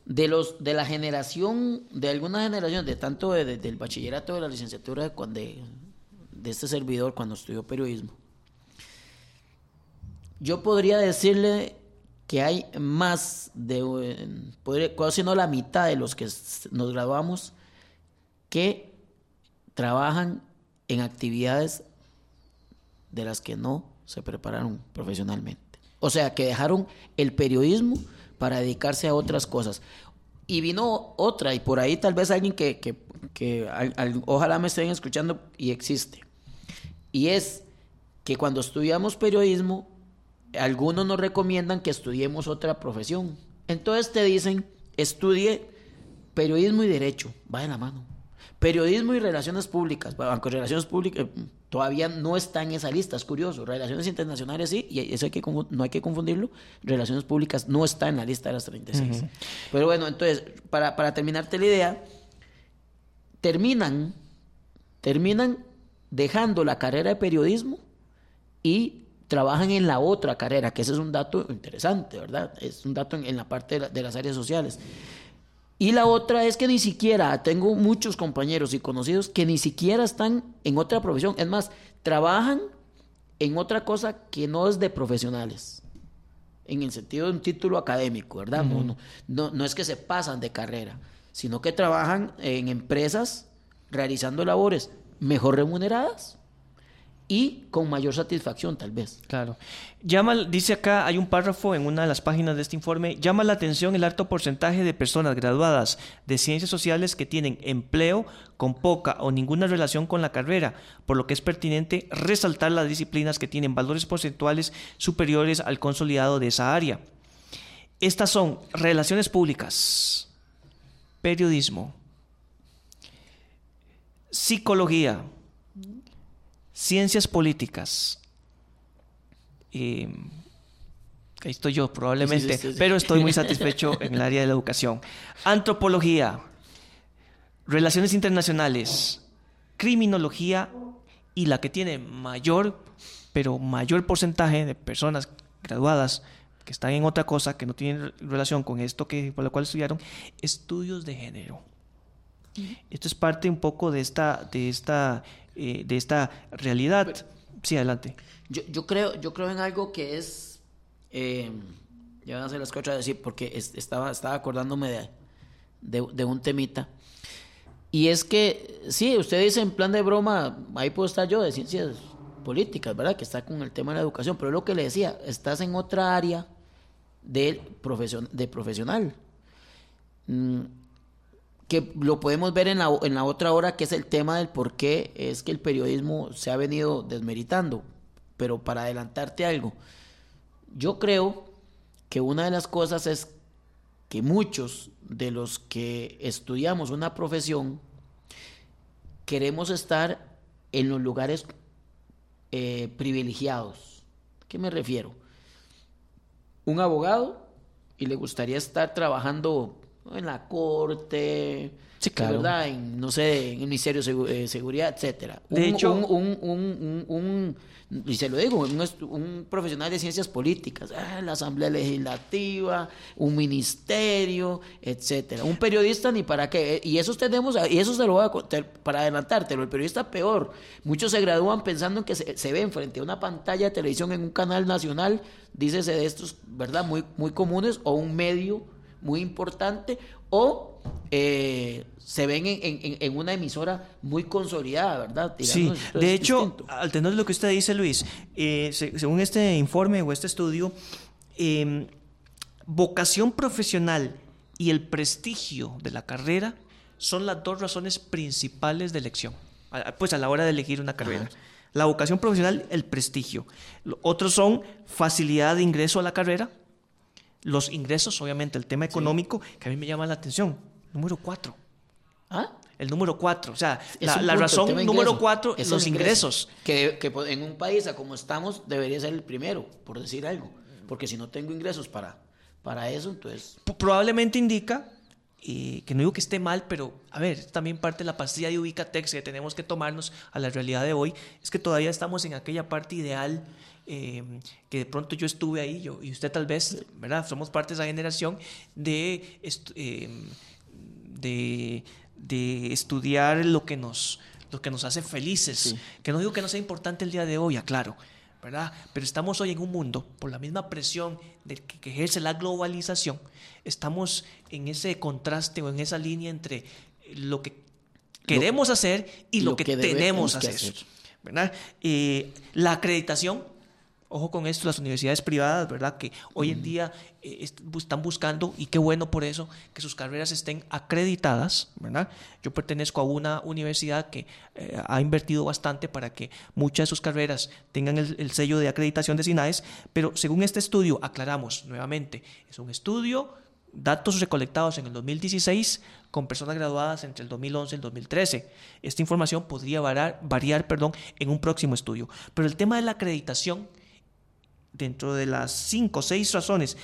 De los de la generación, de alguna generación, de tanto de- de- del bachillerato, de la licenciatura, de, cuando, de, este servidor cuando estudió periodismo, yo podría decirle que hay más de, podría, casi no la mitad de los que nos graduamos que trabajan en actividades de las que no se prepararon profesionalmente. O sea, que dejaron el periodismo para dedicarse a otras cosas. Y vino otra, y por ahí tal vez alguien que, que, que ojalá me estén escuchando y existe. Y es que cuando estudiamos periodismo, algunos nos recomiendan que estudiemos otra profesión. Entonces te dicen, estudie periodismo y derecho, va de la mano. Periodismo y relaciones públicas, bueno, aunque relaciones públicas eh, todavía no está en esa lista, es curioso. Relaciones internacionales sí, y eso hay que, no hay que confundirlo. Relaciones públicas no está en la lista de las 36. Pero bueno, entonces, para, para terminarte la idea, terminan, terminan dejando la carrera de periodismo y trabajan en la otra carrera, que ese es un dato interesante, ¿verdad? Es un dato en, la parte de, las áreas sociales. Y la otra es que ni siquiera, tengo muchos compañeros y conocidos que ni siquiera están en otra profesión, es más, trabajan en otra cosa que no es de profesionales, en el sentido de un título académico, ¿verdad? no, no, no es que se pasan de carrera, sino que trabajan en empresas realizando labores mejor remuneradas y con mayor satisfacción tal vez. Claro. Llama, dice acá, hay un párrafo en una de las páginas de este informe, llama la atención el alto porcentaje de personas graduadas de ciencias sociales que tienen empleo con poca o ninguna relación con la carrera, por lo que es pertinente resaltar las disciplinas que tienen valores porcentuales superiores al consolidado de esa área. Estas son relaciones públicas, periodismo, psicología, Ciencias políticas. ahí estoy yo probablemente, pero estoy muy satisfecho en el área de la educación. Antropología, relaciones internacionales, criminología y la que tiene mayor, pero mayor porcentaje de personas graduadas que están en otra cosa, que no tienen relación con esto que, por lo cual estudiaron, estudios de género. Esto es parte un poco de esta, de esta eh, de esta realidad. sí, adelante. Yo, yo, creo, yo creo en algo que es, eh, ya van a las cosas a decir, porque estaba, estaba acordándome de, de, un temita. Y es que, sí, usted dice en plan de broma, ahí puedo estar yo de ciencias políticas, ¿verdad? Que está con el tema de la educación, pero es lo que le decía, estás en otra área de, profesion de profesional. Que lo podemos ver en la, en la otra hora, que es el tema del por qué es que el periodismo se ha venido desmeritando. Pero para adelantarte algo, yo creo que una de las cosas es que muchos de los que estudiamos una profesión queremos estar en los lugares eh, privilegiados. ¿A qué me refiero? Un abogado y le gustaría estar trabajando en la corte, ¿verdad? En, no sé, en el Ministerio de eh, Seguridad, etcétera. De hecho, un, un, un, y se lo digo, un, profesional de ciencias políticas, ah, la Asamblea Legislativa, un ministerio, etcétera. Un periodista ni para qué. Y eso tenemos, y eso se lo voy a contar para adelantártelo. El periodista peor. Muchos se gradúan pensando que se, se ven frente a una pantalla de televisión en un canal nacional, dícese de estos, ¿verdad? Muy, muy comunes, o un medio muy importante o eh, se ven en, una emisora muy consolidada, ¿verdad? sí, de hecho, al tener lo que usted dice, Luis, eh, según este informe o este estudio, em, vocación profesional y el prestigio de la carrera son las dos razones principales de elección, pues a la hora de elegir una carrera. La vocación profesional, el prestigio. Otros son facilidad de ingreso a la carrera, los ingresos, obviamente, el tema económico, que a mí me llama la atención. Número cuatro. ¿Ah? El número cuatro. O sea, la, razón número cuatro, es los ingresos. Que, que, en un país a como estamos debería ser el primero, por decir algo. Porque si no tengo ingresos para, para eso, entonces... Probablemente indica, y que no digo que esté mal, pero a ver, también parte de la pastilla de Ubicatex que tenemos que tomarnos a la realidad de hoy, es que todavía estamos en aquella parte ideal Em, que de pronto yo estuve ahí, yo y usted tal vez, ¿verdad? Somos parte de esa generación de, em, de, de, estudiar lo que nos, lo que nos hace felices. Que no digo que no sea importante el día de hoy, aclaro, ¿verdad? Pero estamos hoy en un mundo, por la misma presión de que, ejerce la globalización, estamos en ese contraste o en esa línea entre lo que queremos hacer y lo, que, tenemos que hacer. ¿verdad? Eh, la acreditación Ojo con esto, las universidades privadas, ¿verdad? Que hoy en día eh, están buscando, y qué bueno por eso, que sus carreras estén acreditadas, ¿verdad? Yo pertenezco a una universidad que eh, ha invertido bastante para que muchas de sus carreras tengan el, sello de acreditación de SINAES, pero según este estudio, aclaramos nuevamente, es un estudio, datos recolectados en el 2016 con personas graduadas entre el 2011 y el 2013. Esta información podría variar, variar perdón, en un próximo estudio. Pero el tema de la acreditación dentro de las cinco o seis razones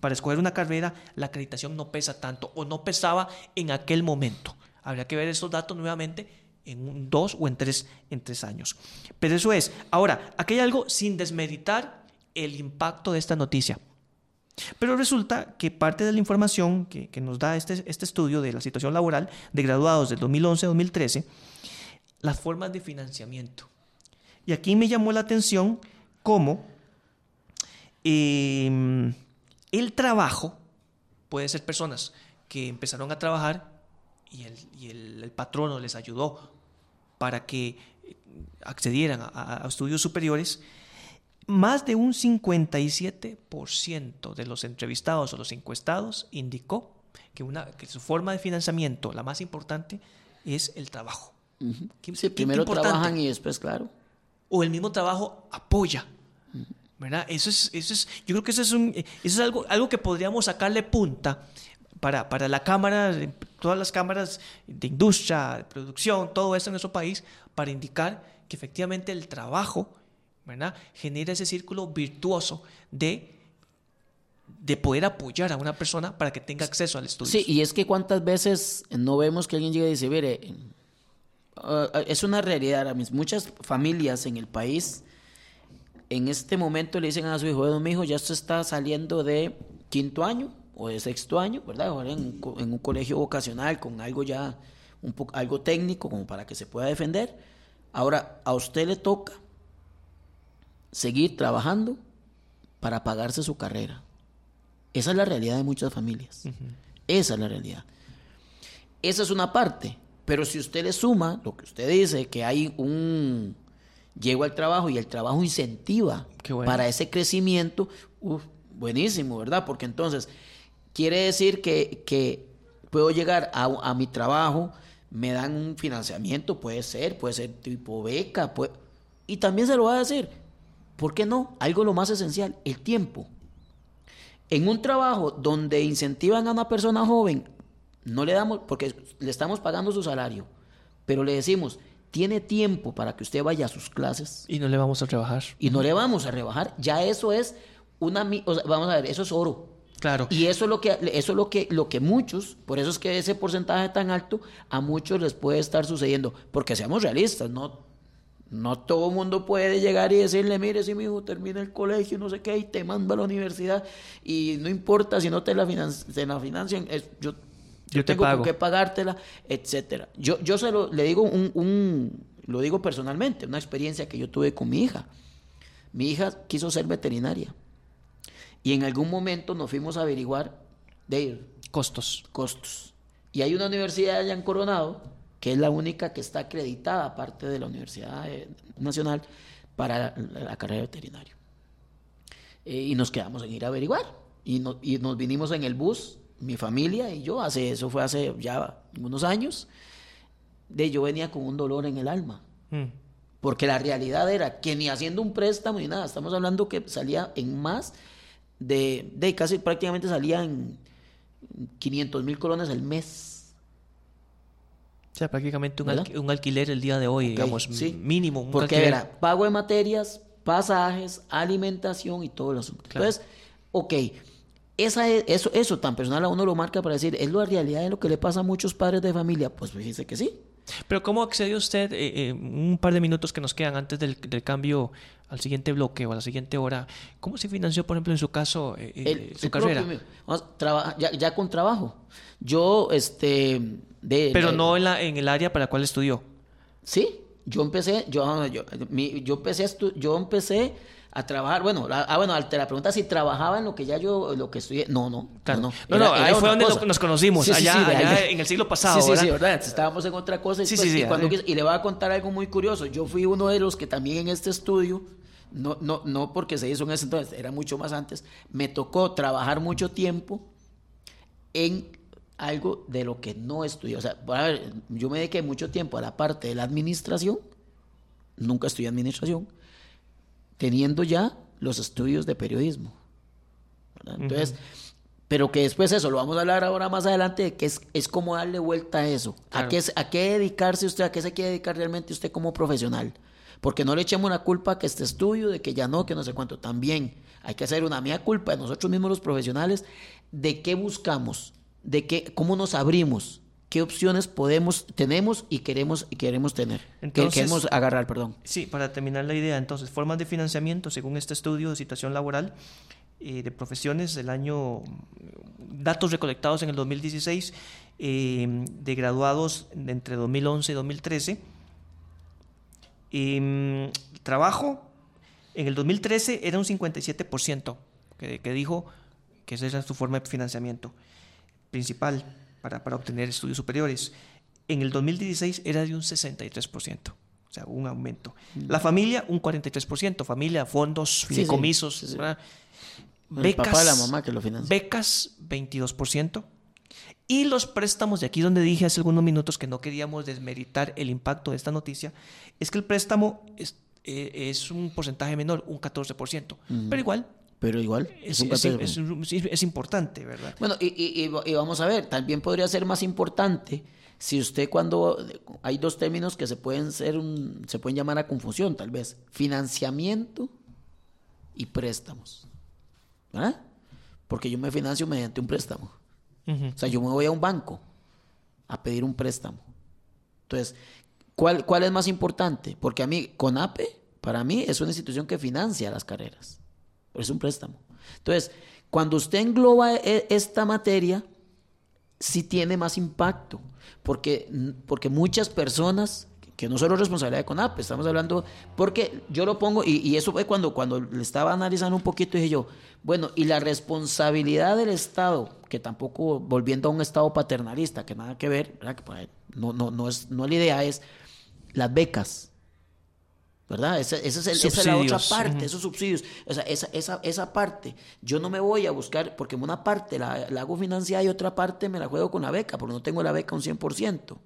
para escoger una carrera, la acreditación no pesa tanto o no pesaba en aquel momento. Habría que ver esos datos nuevamente en dos o en tres, en tres años. Pero eso es. Ahora, aquí hay algo sin desmeditar el impacto de esta noticia. Pero resulta que parte de la información que, nos da este, este estudio de la situación laboral de graduados del 2011-2013, las formas de financiamiento. Y aquí me llamó la atención cómo Em, el trabajo puede ser personas que empezaron a trabajar y el, patrono les ayudó para que accedieran a, estudios superiores. Más de un 57% de los entrevistados o los encuestados indicó que, una, que su forma de financiamiento, la más importante, es el trabajo. primero trabajan y después, claro. O el mismo trabajo apoya ¿verdad? Eso es, eso es, yo creo que eso es, un, eso es algo, algo que podríamos sacarle punta para, para la cámara, todas las cámaras de industria, de producción, todo eso en nuestro país, para indicar que efectivamente el trabajo ¿verdad? genera ese círculo virtuoso de de poder apoyar a una persona para que tenga acceso al estudio. Sí, y es que cuántas veces no vemos que alguien llegue y dice, mire, uh, es una realidad, muchas familias en el país en este momento le dicen a su hijo, bueno, mi hijo, ya usted está saliendo de quinto año o de sexto año, ¿verdad? Ahora en, un colegio vocacional con algo ya, un poco, algo técnico como para que se pueda defender. Ahora, a usted le toca seguir trabajando para pagarse su carrera. Esa es la realidad de muchas familias. Esa es la realidad. Esa es una parte. Pero si usted le suma lo que usted dice, que hay un llego al trabajo y el trabajo incentiva para ese crecimiento, buenísimo, ¿verdad? Porque entonces quiere decir que, puedo llegar a, mi trabajo, me dan un financiamiento, puede ser, puede ser tipo beca, y también se lo va a decir, ¿por qué no? Algo lo más esencial, el tiempo. En un trabajo donde incentivan a una persona joven, no le damos, porque le estamos pagando su salario, pero le decimos, tiene tiempo para que usted vaya a sus clases. Y no le vamos a rebajar. Y no le vamos a rebajar. Ya eso es una... vamos a ver, eso es oro. Claro. Y eso es lo que eso es lo que lo que muchos, por eso es que ese porcentaje tan alto a muchos les puede estar sucediendo, porque seamos realistas, no no todo el mundo puede llegar y decirle, mire, si mi hijo termina el colegio, no sé qué, y te mando a la universidad, y no importa si no te la, la financian, es, yo yo, tengo pago. que pagártela, etcétera. Yo, yo se lo, le digo un, lo digo personalmente, una experiencia que yo tuve con mi hija. Mi hija quiso ser veterinaria. Y en algún momento nos fuimos a averiguar de costos. Costos. Y hay una universidad allá en Coronado, que es la única que está acreditada, aparte de la Universidad eh, Nacional, para la, carrera de veterinario. Eh, y nos quedamos en ir a averiguar. Y, y nos vinimos en el bus mi familia y yo, hace, eso fue hace ya unos años, de yo venía con un dolor en el alma. Mm. Porque la realidad era que ni haciendo un préstamo ni nada, estamos hablando que salía en más de, de casi prácticamente salía en 500 mil colones al mes. O sea, prácticamente un, alquiler el día de hoy, digamos, mínimo. Un Porque era pago de materias, pasajes, alimentación y todo el asunto. Entonces, ok, esa eso, eso tan personal a uno lo marca para decir, ¿es la realidad de lo que le pasa a muchos padres de familia? Pues dice que sí. Pero ¿cómo accedió usted, eh, eh, un par de minutos que nos quedan antes del, cambio al siguiente bloque o a la siguiente hora, ¿cómo se financió, por ejemplo, en su caso, eh, su carrera? ya, con trabajo. Yo, este... De, Pero no en, la, en el área para la cual estudió. Sí, Yo empecé, yo, yo, yo empecé, yo empecé a trabajar, bueno, ah, bueno, te la pregunta si trabajaba en lo que ya yo, lo que estudié, no, no, claro. no, no, no, ahí fue donde nos conocimos, allá, en el siglo pasado, sí, sí, sí, ¿verdad? Estábamos en otra cosa, y, sí, sí, y, y le voy a contar algo muy curioso, yo fui uno de los que también en este estudio, no, no, no porque se hizo en ese entonces, era mucho más antes, me tocó trabajar mucho tiempo en algo de lo que no estudié, o sea, yo me dediqué mucho tiempo a la parte de la administración, nunca estudié administración, teniendo ya los estudios de periodismo. Entonces, pero que después eso, lo vamos a hablar ahora más adelante, que es, es como darle vuelta a eso. ¿A, qué, ¿A qué dedicarse usted? ¿A qué se quiere dedicar realmente usted como profesional? Porque no le echemos la culpa a que este estudio, de que ya no, que no sé cuánto. También hay que hacer una mía culpa de nosotros mismos los profesionales, de qué buscamos, de qué, cómo nos abrimos, qué opciones podemos, tenemos y queremos, y queremos tener. Entonces, queremos agarrar, perdón. Sí, para terminar la idea, entonces, formas de financiamiento según este estudio de situación laboral eh, de profesiones del año, datos recolectados en el 2016, eh, de graduados entre 2011 y 2013. Em, trabajo, en el 2013 era un 57% que, que dijo que esa era su forma de financiamiento principal para, para obtener estudios superiores. En el 2016 era de un 63%. O sea, un aumento. Mm. La familia, un 43%. Familia, fondos, fideicomisos. becas, la mamá que lo financia. Becas, 22%. Y los préstamos, de aquí donde dije hace algunos minutos que no queríamos desmeritar el impacto de esta noticia, es que el préstamo es, eh, es un porcentaje menor, un 14%. Pero igual, pero igual es, es, importante, ¿verdad? Bueno, y, y, vamos a ver, también podría ser más importante si usted cuando hay dos términos que se pueden ser un, se pueden llamar a confusión, tal vez, financiamiento y préstamos, ¿verdad? Porque yo me financio mediante un préstamo. O sea, yo me voy a un banco a pedir un préstamo. Entonces, ¿cuál, ¿cuál es más importante? Porque a mí, CONAPE, para mí es una institución que financia las carreras es un préstamo. Entonces, cuando usted engloba e, esta materia, sí tiene más impacto, porque, porque muchas personas, que no solo responsabilidad de CONAP, estamos hablando, porque yo lo pongo, y, eso fue cuando, cuando le estaba analizando un poquito, dije yo, bueno, y la responsabilidad del Estado, que tampoco, volviendo a un Estado paternalista, que nada que ver, pues, no, no, no, es, no la idea es las becas. ¿Verdad? Esa, esa, es, la otra parte, esos subsidios. O sea, esa, esa, esa parte, yo no me voy a buscar, porque una parte la, hago financiada y otra parte me la juego con la beca, porque no tengo la beca un 100%.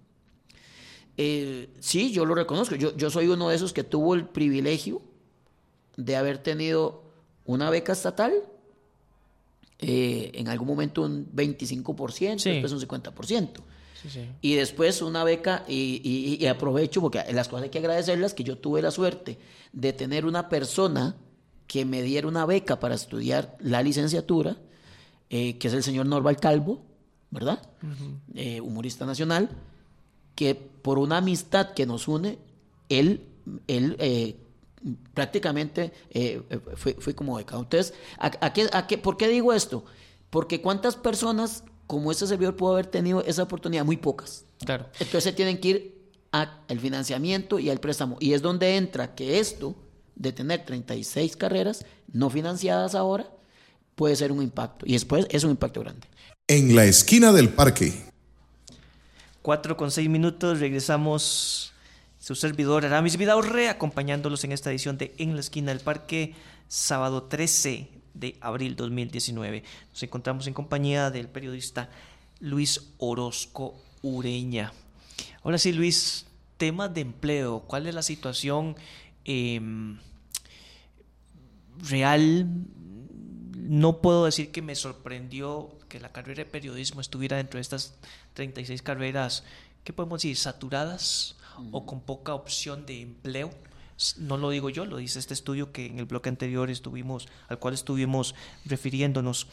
Eh, sí, yo lo reconozco. Yo, yo soy uno de esos que tuvo el privilegio de haber tenido una beca estatal, eh, en algún momento un 25%, después un 50%. Y después una beca, y, aprovecho porque las cosas hay que agradecerlas, que yo tuve la suerte de tener una persona que me diera una beca para estudiar la licenciatura, eh, que es el señor Norval Calvo, ¿verdad? Eh, humorista nacional, que por una amistad que nos une, él, él eh, prácticamente fue, fue, como becado. Entonces, ¿a, qué, a qué, ¿por qué digo esto? Porque cuántas personas como ese servidor pudo haber tenido esa oportunidad, muy pocas. Claro. Entonces tienen que ir al financiamiento y al préstamo. Y es donde entra que esto de tener 36 carreras no financiadas ahora puede ser un impacto. Y después es un impacto grande. En la esquina del parque. Cuatro con seis minutos, regresamos. Su servidor Aramis Vidaurre, acompañándolos en esta edición de En la esquina del parque, sábado 13 de abril 2019. Nos encontramos en compañía del periodista Luis Orozco Ureña. Ahora sí, Luis, temas de empleo. ¿Cuál es la situación em, real? No puedo decir que me sorprendió que la carrera de periodismo estuviera dentro de estas 36 carreras, ¿qué podemos decir? ¿Saturadas o con poca opción de empleo? No lo digo yo, lo dice este estudio que en el bloque anterior estuvimos, al cual estuvimos refiriéndonos.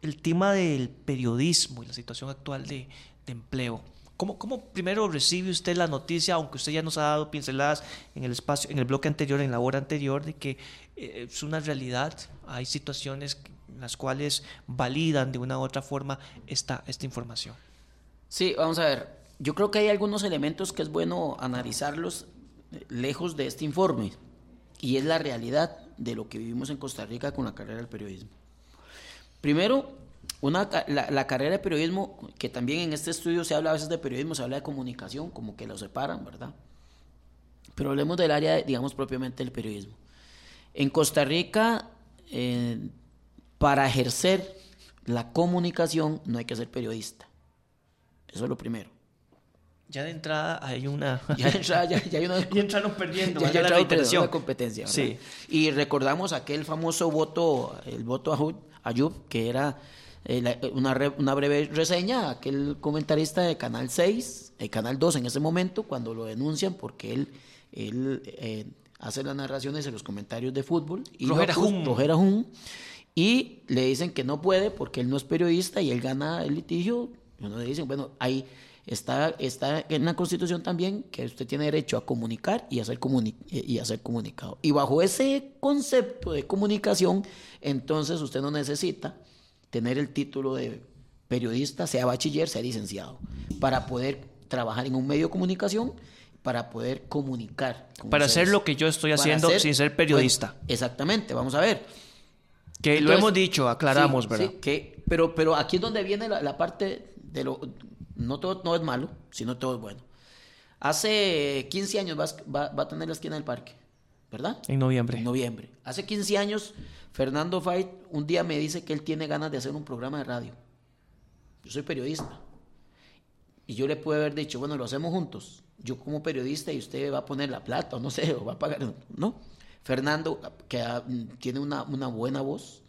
El tema del periodismo y la situación actual de, empleo. ¿Cómo, ¿Cómo, primero recibe usted la noticia, aunque usted ya nos ha dado pinceladas en el espacio, en el bloque anterior, en la hora anterior, de que eh, es una realidad, hay situaciones en las cuales validan de una u otra forma esta, esta información? Sí, vamos a ver. Yo creo que hay algunos elementos que es bueno analizarlos lejos de este informe. Y es la realidad de lo que vivimos en Costa Rica con la carrera del periodismo. Primero, una, la, carrera de periodismo, que también en este estudio se habla a veces de periodismo, se habla de comunicación, como que lo separan, ¿verdad? Pero hablemos del área, digamos, propiamente del periodismo. En Costa Rica, eh, para ejercer la comunicación no hay que ser periodista. Eso es lo primero. Ya de entrada hay una. Ya, ya, hay una. y entraron perdiendo. Ya, ya la competencia. Sí. Y recordamos aquel famoso voto, el voto a Ayub, que era eh, una, una, breve reseña, aquel comentarista de Canal 6, el Canal 2 en ese momento, cuando lo denuncian porque él, él eh, hace las narraciones en los comentarios de fútbol. Y Rogera Y le dicen que no puede porque él no es periodista y él gana el litigio. Y uno le dicen, bueno, ahí Está, está en la Constitución también que usted tiene derecho a comunicar y a, ser y a ser comunicado. Y bajo ese concepto de comunicación, entonces usted no necesita tener el título de periodista, sea bachiller, sea licenciado, para poder trabajar en un medio de comunicación, para poder comunicar. Para hacer lo que yo estoy haciendo sin ser periodista. exactamente, vamos a ver. Que lo hemos dicho, aclaramos, ¿verdad? Sí, que, pero, pero aquí es donde viene la parte de lo, no todo no es malo, sino todo es bueno. Hace 15 años va, a tener la esquina del parque, ¿verdad? En noviembre. En noviembre. Hace 15 años, Fernando Fait un día me dice que él tiene ganas de hacer un programa de radio. Yo soy periodista. Y yo le puedo haber dicho, bueno, lo hacemos juntos. Yo como periodista y usted va a poner la plata, o no sé, o va a pagar. No. Fernando, que tiene una, una buena voz,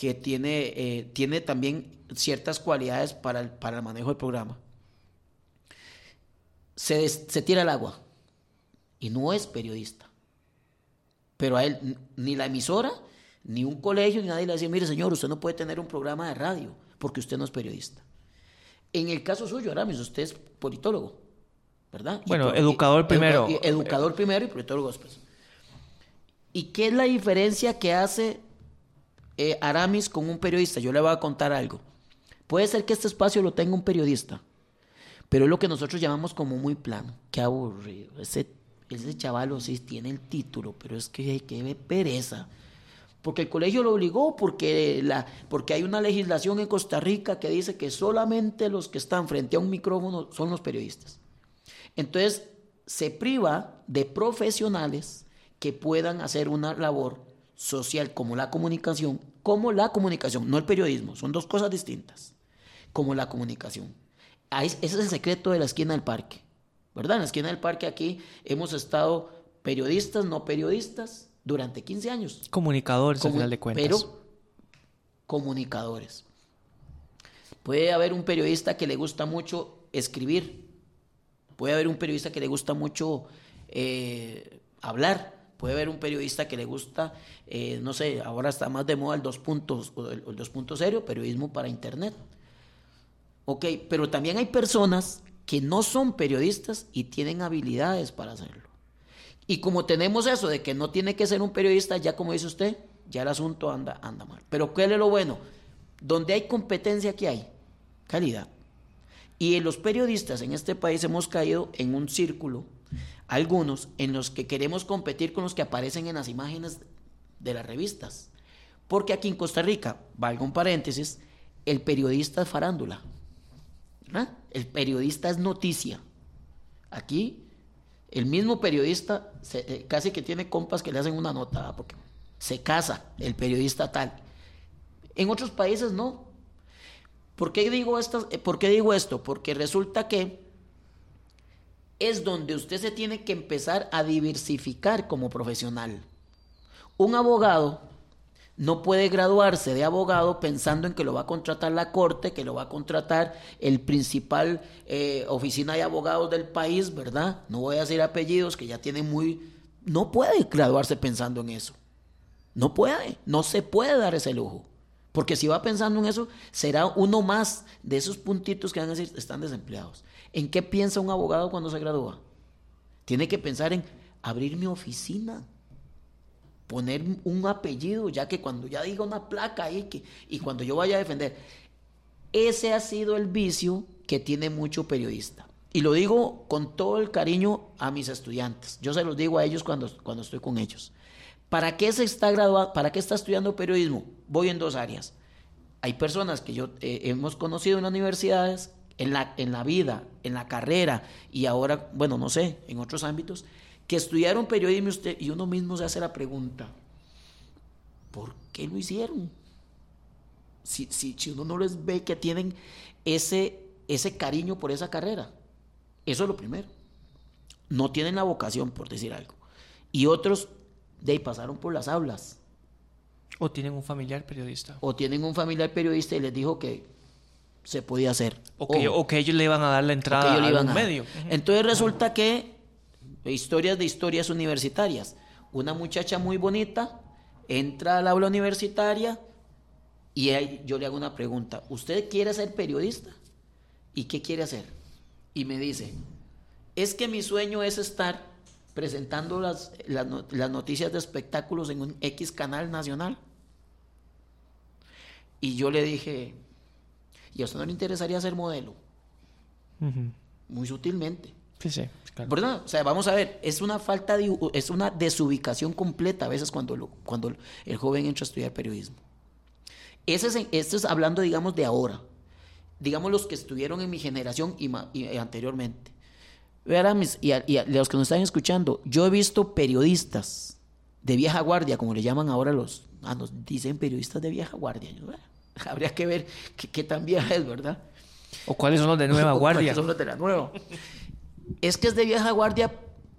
que tiene, eh, tiene también ciertas cualidades para el, para el manejo del programa. Se, se tira el agua y no es periodista. Pero a él ni la emisora, ni un colegio, ni nadie le decía, mire señor, usted no puede tener un programa de radio porque usted no es periodista. En el caso suyo, Aramis, usted es politólogo, ¿verdad? Bueno, educador primero. educador primero y politólogo después. ¿Y qué es la diferencia que hace eh, Aramis con un periodista, yo le voy a contar algo. Puede ser que este espacio lo tenga un periodista, pero es lo que nosotros llamamos como muy plano. Qué aburrido. Ese, ese chaval sí tiene el título, pero es que, que pereza. Porque el colegio lo obligó, porque, la, porque hay una legislación en Costa Rica que dice que solamente los que están frente a un micrófono son los periodistas. Entonces, se priva de profesionales que puedan hacer una labor social como la comunicación como la comunicación, no el periodismo, son dos cosas distintas, como la comunicación. Ese es el secreto de la esquina del parque, ¿verdad? En la esquina del parque aquí hemos estado periodistas, no periodistas, durante 15 años. Comunicadores, al final de cuentas. Pero comunicadores. Puede haber un periodista que le gusta mucho escribir, puede haber un periodista que le gusta mucho eh, hablar, Puede haber un periodista que le gusta, eh, no sé, ahora está más de moda el 2.0, periodismo para Internet. Ok, pero también hay personas que no son periodistas y tienen habilidades para hacerlo. Y como tenemos eso de que no tiene que ser un periodista, ya como dice usted, ya el asunto anda, anda mal. Pero ¿qué es lo bueno? Donde hay competencia, ¿qué hay? Calidad. Y los periodistas en este país hemos caído en un círculo algunos en los que queremos competir con los que aparecen en las imágenes de las revistas. Porque aquí en Costa Rica, valga un paréntesis, el periodista es farándula. El periodista es noticia. Aquí, el mismo periodista eh, casi que tiene compas que le hacen una nota, porque se casa el periodista tal. En otros países no. ¿Por qué digo esto? ¿Por qué digo esto? Porque resulta que es donde usted se tiene que empezar a diversificar como profesional. Un abogado no puede graduarse de abogado pensando en que lo va a contratar la corte, que lo va a contratar el principal eh, oficina de abogados del país, ¿verdad? No voy a decir apellidos que ya tiene muy... No puede graduarse pensando en eso. No puede, no se puede dar ese lujo. Porque si va pensando en eso, será uno más de esos puntitos que van a decir están desempleados. ¿En qué piensa un abogado cuando se gradúa? Tiene que pensar en abrir mi oficina, poner un apellido, ya que cuando ya diga una placa ahí que, y cuando yo vaya a defender. Ese ha sido el vicio que tiene mucho periodista. y lo digo con todo el cariño a mis estudiantes. Yo se los digo a ellos cuando, cuando estoy con ellos. ¿Para qué se está graduando? ¿Para qué está estudiando periodismo? Voy en dos áreas. Hay personas que yo eh, hemos conocido en universidades, en la, en la vida, en la carrera y ahora, bueno, no sé, en otros ámbitos, que estudiaron periodismo y, usted, y uno mismo se hace la pregunta, ¿por qué lo hicieron? Si, si, si uno no les ve que tienen ese, ese cariño por esa carrera. Eso es lo primero. No tienen la vocación, por decir algo. Y otros de ahí pasaron por las aulas. O tienen un familiar periodista. O tienen un familiar periodista y les dijo que se podía hacer. O que, o que ellos le iban a dar la entrada a un medio. Entonces resulta que historias de historias universitarias. Una muchacha muy bonita entra al aula universitaria y yo le hago una pregunta. ¿Usted quiere ser periodista? ¿Y qué quiere hacer? Y me dice, es que mi sueño es estar presentando las, las, noticias de espectáculos en un X canal nacional. Y yo le dije, ¿y a usted no le interesaría ser modelo? Muy sutilmente. Sí, sí, ¿Verdad? O sea, vamos a ver, es una falta de, es una desubicación completa a veces cuando, cuando el joven entra a estudiar periodismo. Ese es, esto es hablando, digamos, de ahora. Digamos los que estuvieron en mi generación y, anteriormente. Vean, mis, y, a, los que nos están escuchando, yo he visto periodistas de vieja guardia, como le llaman ahora los, ah, nos dicen periodistas de vieja guardia. Habría que ver qué, tan vieja es, ¿verdad? O cuáles son los de nueva guardia. ¿Cuáles son los de la nueva? es que es de vieja guardia.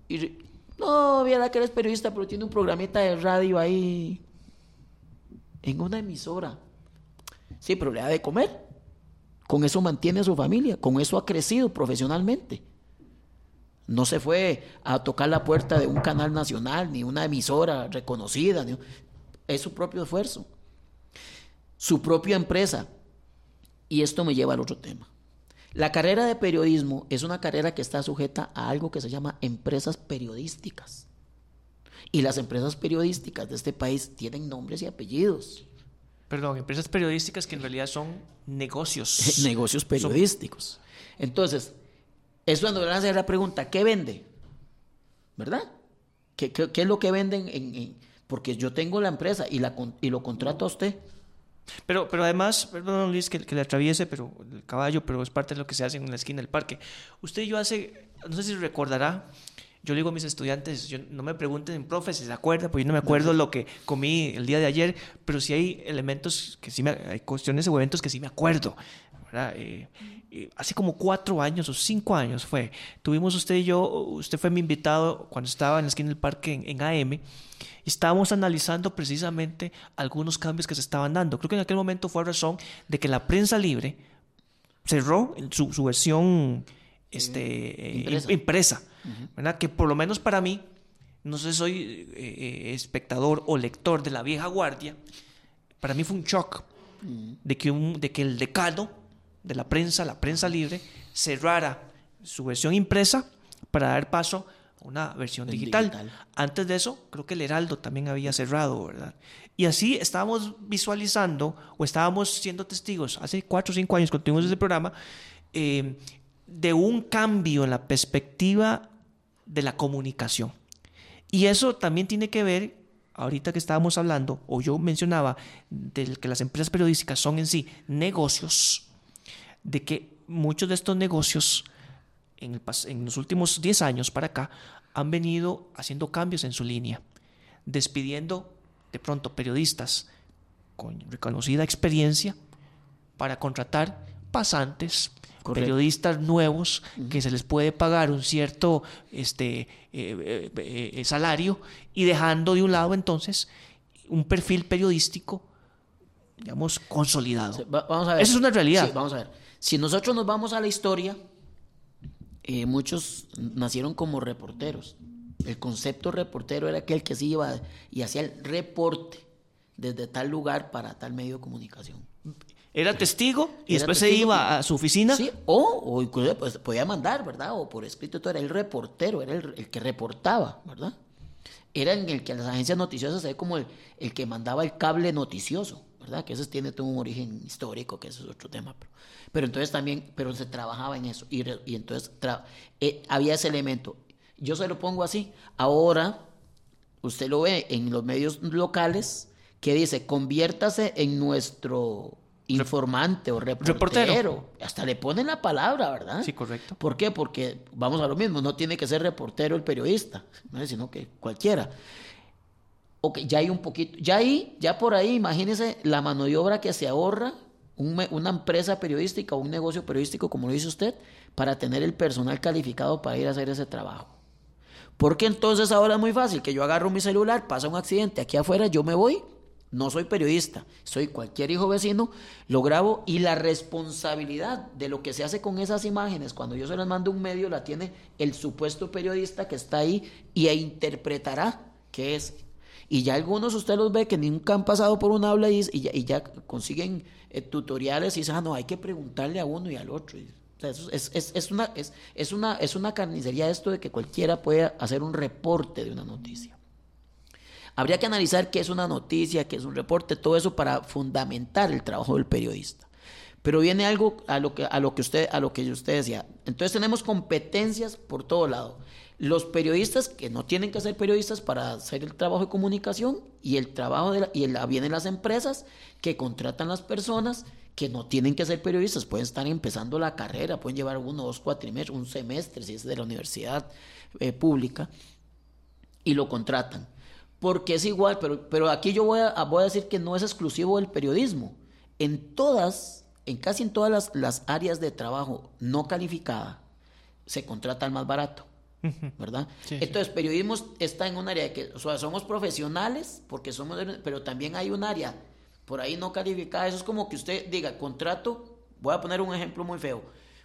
Y, no, viera que eres periodista, pero tiene un programita de radio ahí en una emisora. Sí, pero le da de comer. Con eso mantiene a su familia, con eso ha crecido profesionalmente. No se fue a tocar la puerta de un canal nacional, ni una emisora reconocida. Es su propio esfuerzo. Su propia empresa. Y esto me lleva al otro tema. La carrera de periodismo es una carrera que está sujeta a algo que se llama empresas periodísticas. Y las empresas periodísticas de este país tienen nombres y apellidos. Perdón, empresas periodísticas que en realidad son negocios. negocios periodísticos. Entonces, es cuando le hacer la pregunta, ¿qué vende? ¿Verdad? ¿Qué, es lo que venden? porque yo tengo la empresa y, la, y lo contrato a usted. Pero, pero además, perdón Luis que, que, le atraviese pero el caballo, pero es parte de lo que se hace en la esquina del parque. Usted y yo hace, no sé si recordará, yo le digo a mis estudiantes, yo, no me pregunten, profe, si se acuerda, pues yo no me acuerdo lo que comí el día de ayer, pero sí hay elementos que sí me, hay cuestiones o eventos que sí me acuerdo. Eh, eh, hace como cuatro años o cinco años fue, tuvimos usted y yo, usted fue mi invitado cuando estaba en la esquina del parque en, en AM, estábamos analizando precisamente algunos cambios que se estaban dando. Creo que en aquel momento fue razón de que la prensa libre cerró su, su versión este, eh, impresa, ¿verdad? que por lo menos para mí, no sé, soy eh, espectador o lector de la vieja guardia, para mí fue un shock de, que un, de que el decano de la prensa, la prensa libre, cerrara su versión impresa para dar paso una versión digital. Antes de eso, creo que el Heraldo también había cerrado, ¿verdad? Y así estábamos visualizando o estábamos siendo testigos hace cuatro o cinco años tuvimos ese programa eh, de un cambio en la perspectiva de la comunicación. Y eso también tiene que ver, ahorita que estábamos hablando, o yo mencionaba, de que las empresas periodísticas son en sí negocios, de que muchos de estos negocios en, los últimos 10 años para acá han venido haciendo cambios en su línea, despidiendo de pronto periodistas con reconocida experiencia para contratar pasantes, periodistas nuevos que se les puede pagar un cierto este, eh, eh, eh, salario y dejando de un lado entonces un perfil periodístico, digamos, consolidado. vamos a ver. Esa es una realidad. vamos a ver. Si nosotros nos vamos a la historia, eh, muchos nacieron como reporteros. El concepto reportero era aquel que se iba y hacía el reporte desde tal lugar para tal medio de comunicación. Era testigo y después se iba a su oficina. Sí, o, incluso pues, podía mandar, ¿verdad? O por escrito, todo era el reportero, era el, que reportaba, ¿verdad? Era en el que las agencias noticiosas se ve como el, el, que mandaba el cable noticioso. ¿Verdad? Que eso tiene todo un origen histórico, que eso es otro tema. Pero, entonces también, pero se trabajaba en eso. Y, entonces eh, había ese elemento. Yo se lo pongo así. Ahora, usted lo ve en los medios locales que dice, conviértase en nuestro informante o reportero. Hasta le ponen la palabra, ¿verdad? Sí, correcto. ¿Por qué? Porque vamos a lo mismo, no tiene que ser reportero el periodista, sino que cualquiera. Ok, ya hay un poquito, ya ahí, ya por ahí, imagínese la mano de obra que se ahorra una empresa periodística o un negocio periodístico, como lo dice usted, para tener el personal calificado para ir a hacer ese trabajo. Porque entonces ahora es muy fácil que yo agarro mi celular, pasa un accidente aquí afuera, yo me voy, no soy periodista, soy cualquier hijo vecino, lo grabo y la responsabilidad de lo que se hace con esas imágenes, cuando yo se las mando a un medio, la tiene el supuesto periodista que está ahí y e interpretará qué es. Y ya algunos usted los ve que nunca han pasado por un aula y, y, ya, consiguen eh, tutoriales y dicen, ah, no, hay que preguntarle a uno y al otro. es, es, es, una, es, es, una, es una carnicería esto de que cualquiera pueda hacer un reporte de una noticia. Habría que analizar qué es una noticia, qué es un reporte, todo eso para fundamentar el trabajo del periodista. Pero viene algo a lo que, a lo que, usted, a lo que usted decía. Entonces tenemos competencias por todo lado. Los periodistas que no tienen que ser periodistas para hacer el trabajo de comunicación y el trabajo de y vienen las empresas que contratan las personas que no tienen que ser periodistas, pueden estar empezando la carrera, pueden llevar uno, dos cuatrimestres, un semestre si es de la universidad eh, pública y lo contratan porque es igual, pero, pero aquí yo voy a, voy a decir que no es exclusivo del periodismo. En todas, en casi en todas las, las áreas de trabajo no calificada, se contrata el más barato. ¿Verdad? Entonces, periodismo está en un área de que, o sea, somos profesionales, porque somos, pero también hay un área por ahí no calificada. Eso es como que usted diga, contrato, voy a poner un ejemplo muy feo.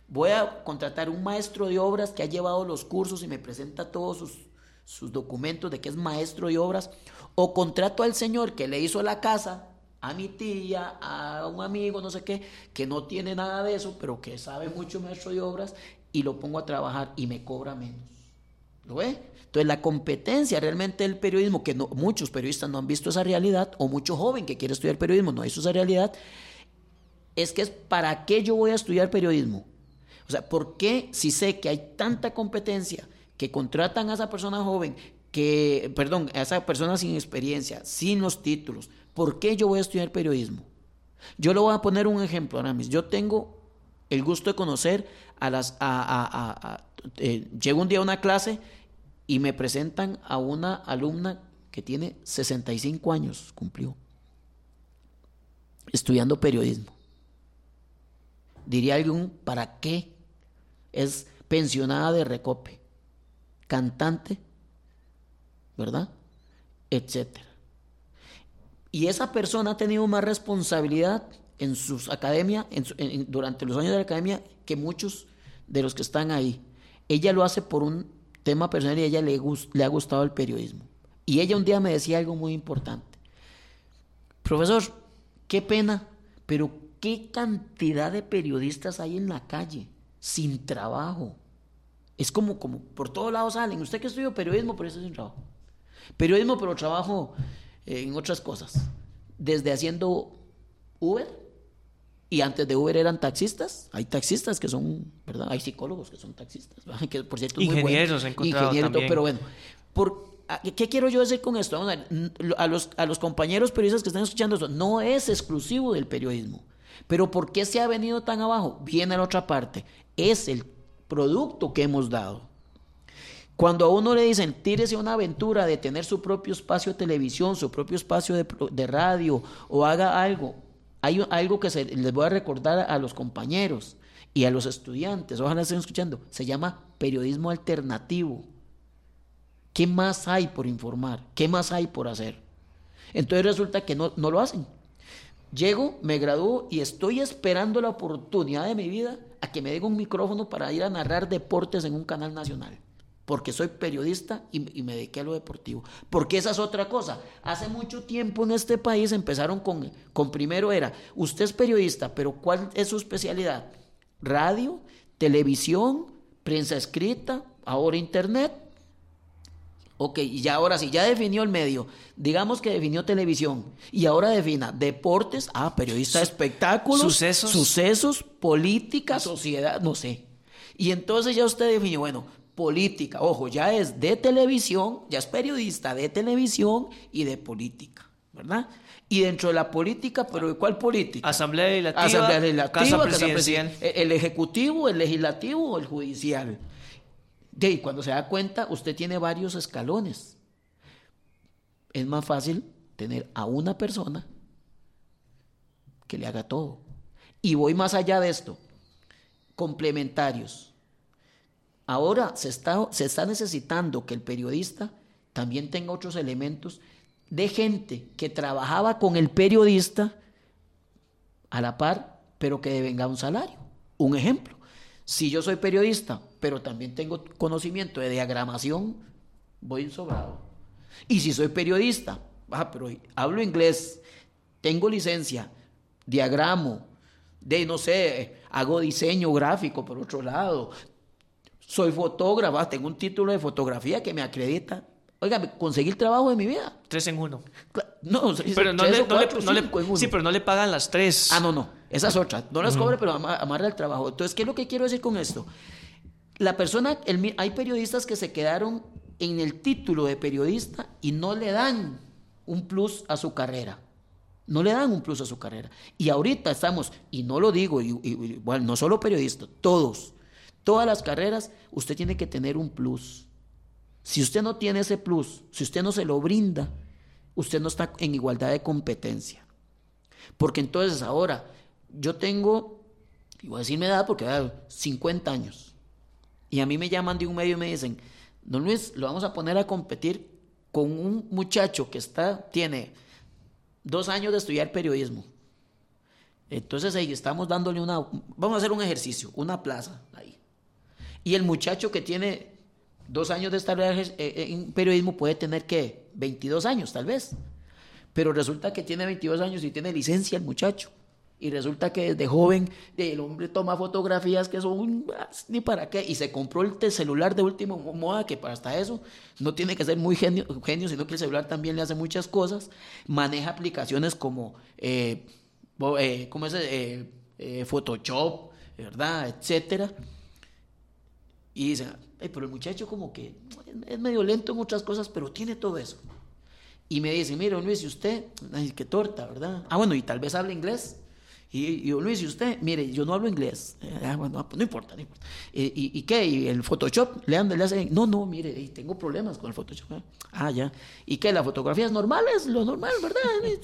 Voy a contratar un maestro de obras que ha llevado los cursos y me presenta todos sus sus documentos de que es maestro de obras, o contrato al señor que le hizo la casa a mi tía, a un amigo, no sé qué, que no tiene nada de eso, pero que sabe mucho maestro de obras, y lo pongo a trabajar y me cobra menos. ¿Lo ve? Entonces la competencia realmente del periodismo, que no, muchos periodistas no han visto esa realidad, o mucho joven que quiere estudiar periodismo no ha visto esa realidad, es que es para qué yo voy a estudiar periodismo. O sea, ¿por qué si sé que hay tanta competencia? que contratan a esa persona joven, que, perdón, a esa persona sin experiencia, sin los títulos, ¿por qué yo voy a estudiar periodismo? Yo le voy a poner un ejemplo, Aramis. Yo tengo el gusto de conocer a las... A, eh, llego un día a una clase y me presentan a una alumna que tiene 65 años, cumplió, estudiando periodismo. Diría algún, ¿para qué? Es pensionada de recope cantante, ¿verdad? Etcétera. Y esa persona ha tenido más responsabilidad en sus academias, durante los años de la academia, que muchos de los que están ahí. Ella lo hace por un tema personal y a ella le, le ha gustado el periodismo. Y ella un día me decía algo muy importante. Profesor, qué pena, pero qué cantidad de periodistas hay en la calle sin trabajo es como, como por todos lados salen. Usted que estudió periodismo, pero eso es un trabajo. Periodismo, pero trabajo en otras cosas. Desde haciendo Uber, y antes de Uber eran taxistas. Hay taxistas que son, ¿verdad? Hay psicólogos que son taxistas. Que por cierto es Ingenieros muy bueno. Ingenieros, pero bueno. Por, ¿Qué quiero yo decir con esto? a, los, a los compañeros periodistas que están escuchando esto, no es exclusivo del periodismo. Pero ¿por qué se ha venido tan abajo? Viene a la otra parte. Es el producto que hemos dado. Cuando a uno le dicen, tírese una aventura de tener su propio espacio de televisión, su propio espacio de, radio o haga algo, hay algo que se, les voy a recordar a los compañeros y a los estudiantes, ojalá estén escuchando, se llama periodismo alternativo. ¿Qué más hay por informar? ¿Qué más hay por hacer? Entonces resulta que no, no lo hacen. Llego, me gradúo y estoy esperando la oportunidad de mi vida a que me den un micrófono para ir a narrar deportes en un canal nacional. Porque soy periodista y, me dediqué a lo deportivo. Porque esa es otra cosa. Hace mucho tiempo en este país empezaron con, con primero era, usted es periodista, pero ¿cuál es su especialidad? Radio, televisión, prensa escrita, ahora internet. Ok, y ya ahora sí, ya definió el medio. Digamos que definió televisión. Y ahora defina deportes, ah, periodista de espectáculos, sucesos. sucesos, política, sociedad, no sé. Y entonces ya usted definió, bueno, política, ojo, ya es de televisión, ya es periodista de televisión y de política, ¿verdad? Y dentro de la política, pero ¿de cuál política? Asamblea Legislativa, Asamblea Legislativa, Casa Casa Presidencial. Presidencial, el ejecutivo, el legislativo o el judicial. De ahí, cuando se da cuenta, usted tiene varios escalones. Es más fácil tener a una persona que le haga todo. Y voy más allá de esto. Complementarios. Ahora se está, se está necesitando que el periodista también tenga otros elementos de gente que trabajaba con el periodista a la par, pero que devenga un salario. Un ejemplo, si yo soy periodista, pero también tengo conocimiento de diagramación, voy sobrado. Y si soy periodista, ah, pero hablo inglés, tengo licencia, diagramo, de no sé, hago diseño gráfico por otro lado, soy fotógrafo, ah, tengo un título de fotografía que me acredita. Oiga, conseguí el trabajo de mi vida. Tres en uno. No, pero no, le, no, le, no le, Sí, pero no le pagan las tres. Ah, no, no. Esa es otra. No las cobre, pero amarra el trabajo. Entonces, ¿qué es lo que quiero decir con esto? La persona, el, hay periodistas que se quedaron en el título de periodista y no le dan un plus a su carrera. No le dan un plus a su carrera. Y ahorita estamos, y no lo digo, y, y, bueno, no solo periodistas, todos, todas las carreras, usted tiene que tener un plus. Si usted no tiene ese plus, si usted no se lo brinda, usted no está en igualdad de competencia. Porque entonces ahora, yo tengo, y voy a decir mi edad porque a 50 años, y a mí me llaman de un medio y me dicen, don Luis, lo vamos a poner a competir con un muchacho que está, tiene dos años de estudiar periodismo. Entonces ahí estamos dándole una, vamos a hacer un ejercicio, una plaza ahí. Y el muchacho que tiene dos años de estar en periodismo puede tener que 22 años tal vez. Pero resulta que tiene 22 años y tiene licencia el muchacho. Y resulta que desde joven el hombre toma fotografías que son ni para qué. Y se compró el celular de última moda, que para hasta eso no tiene que ser muy genio, genio sino que el celular también le hace muchas cosas. Maneja aplicaciones como, eh, eh, ¿cómo es? Eh, eh, Photoshop, ¿verdad? Etcétera. Y dice, pero el muchacho como que es medio lento en otras cosas, pero tiene todo eso. Y me dice, mire, Luis, ¿y usted? Ay, qué torta, ¿verdad? Ah, bueno, y tal vez habla inglés. Y, yo, Luis, ¿y usted? Mire, yo no hablo inglés. Ah, bueno, pues no importa, no importa. ¿Y, y, qué? ¿Y el Photoshop? ¿Le, anda, le hace? No, no, mire, tengo problemas con el Photoshop. Ah, ya. ¿Y qué? ¿La fotografía es normal? Es lo normal, ¿verdad?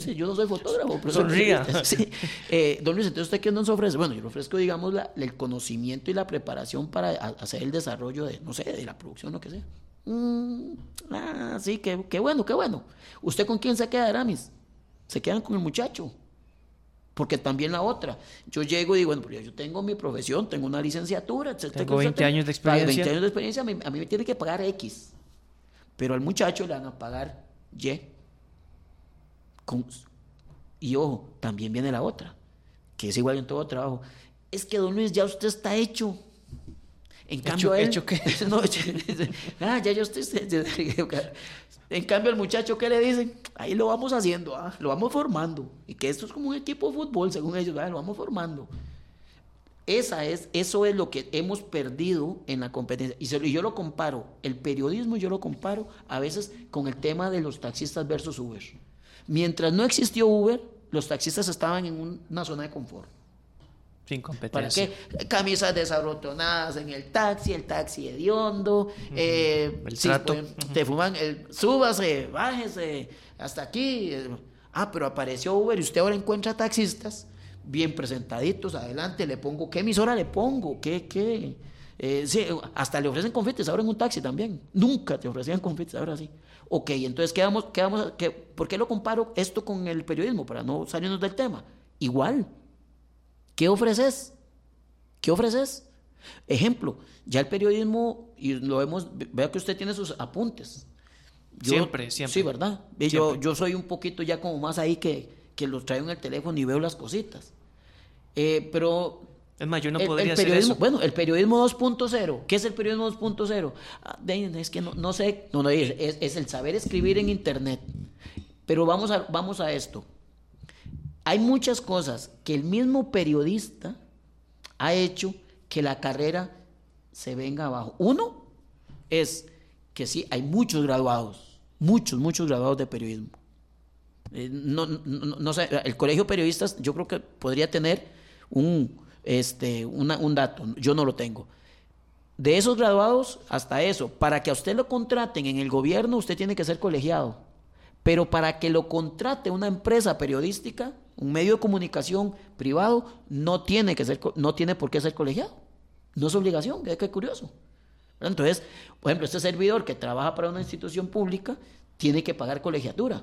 yo no soy fotógrafo. Pero Sonría. Sí. Eh, don Luis, entonces, ¿usted qué nos ofrece? Bueno, yo le ofrezco, digamos, la, el conocimiento y la preparación para hacer el desarrollo de, no sé, de la producción, lo que sea. Mm, ah, sí, qué, qué bueno, qué bueno. ¿Usted con quién se queda, Aramis? Se quedan con el muchacho. Porque también la otra, yo llego y digo, bueno, yo tengo mi profesión, tengo una licenciatura, etc. Tengo 20 años de experiencia. 20 años de experiencia, a mí, a mí me tiene que pagar X. Pero al muchacho le van a pagar Y. Con, y ojo, también viene la otra, que es igual en todo trabajo. Es que, don Luis, ya usted está hecho. En cambio, él, ¿hecho qué? No, ah, ya yo estoy. En cambio, el muchacho, ¿qué le dicen? Ahí lo vamos haciendo, ¿ah? lo vamos formando. Y que esto es como un equipo de fútbol, según ellos, ¿ah? lo vamos formando. Esa es, eso es lo que hemos perdido en la competencia. Y, y yo lo comparo, el periodismo yo lo comparo a veces con el tema de los taxistas versus Uber. Mientras no existió Uber, los taxistas estaban en una zona de confort. Sin competencia. ¿Para qué? Camisas desabrotonadas en el taxi, el taxi hediondo. eh, El sí, trato. pues, Te fuman, el, súbase, bájese, hasta aquí. Ah, pero apareció Uber y usted ahora encuentra taxistas bien presentaditos, adelante, le pongo, ¿qué emisora le pongo? ¿Qué, qué? Eh, sí, hasta le ofrecen confites ahora en un taxi también. Nunca te ofrecían confites, ahora sí. Ok, entonces, ¿qué vamos, qué vamos, qué, ¿por qué lo comparo esto con el periodismo? Para no salirnos del tema. Igual. ¿Qué ofreces? ¿Qué ofreces? Ejemplo, ya el periodismo, y lo vemos, vea que usted tiene sus apuntes. Yo- Siempre, siempre. Sí, ¿verdad? Ve, Yo, yo soy un poquito ya como más ahí que, que los traigo en el teléfono y veo las cositas. Eh, pero Es más, yo no El- podría el hacer eso. Bueno, el periodismo 2.0. ¿Qué es el periodismo 2.0? Ah, es que no, no sé. No, no, es, es- es el saber escribir en Internet. Pero vamos a, vamos a esto. Hay muchas cosas que el mismo periodista ha hecho que la carrera se venga abajo. Uno es que sí, hay muchos graduados, muchos, muchos graduados de periodismo. Eh, no, no, no- sé, el colegio de periodistas yo creo que podría tener un, este, un dato, yo no lo tengo. De esos graduados hasta eso, para que a usted lo contraten en el gobierno, usted tiene que ser colegiado. Pero para que lo contrate una empresa periodística, un medio de comunicación privado, no tiene, que ser, no tiene por qué ser colegiado. No es obligación, qué, qué curioso. Entonces, por ejemplo, este servidor que trabaja para una institución pública tiene que pagar colegiatura.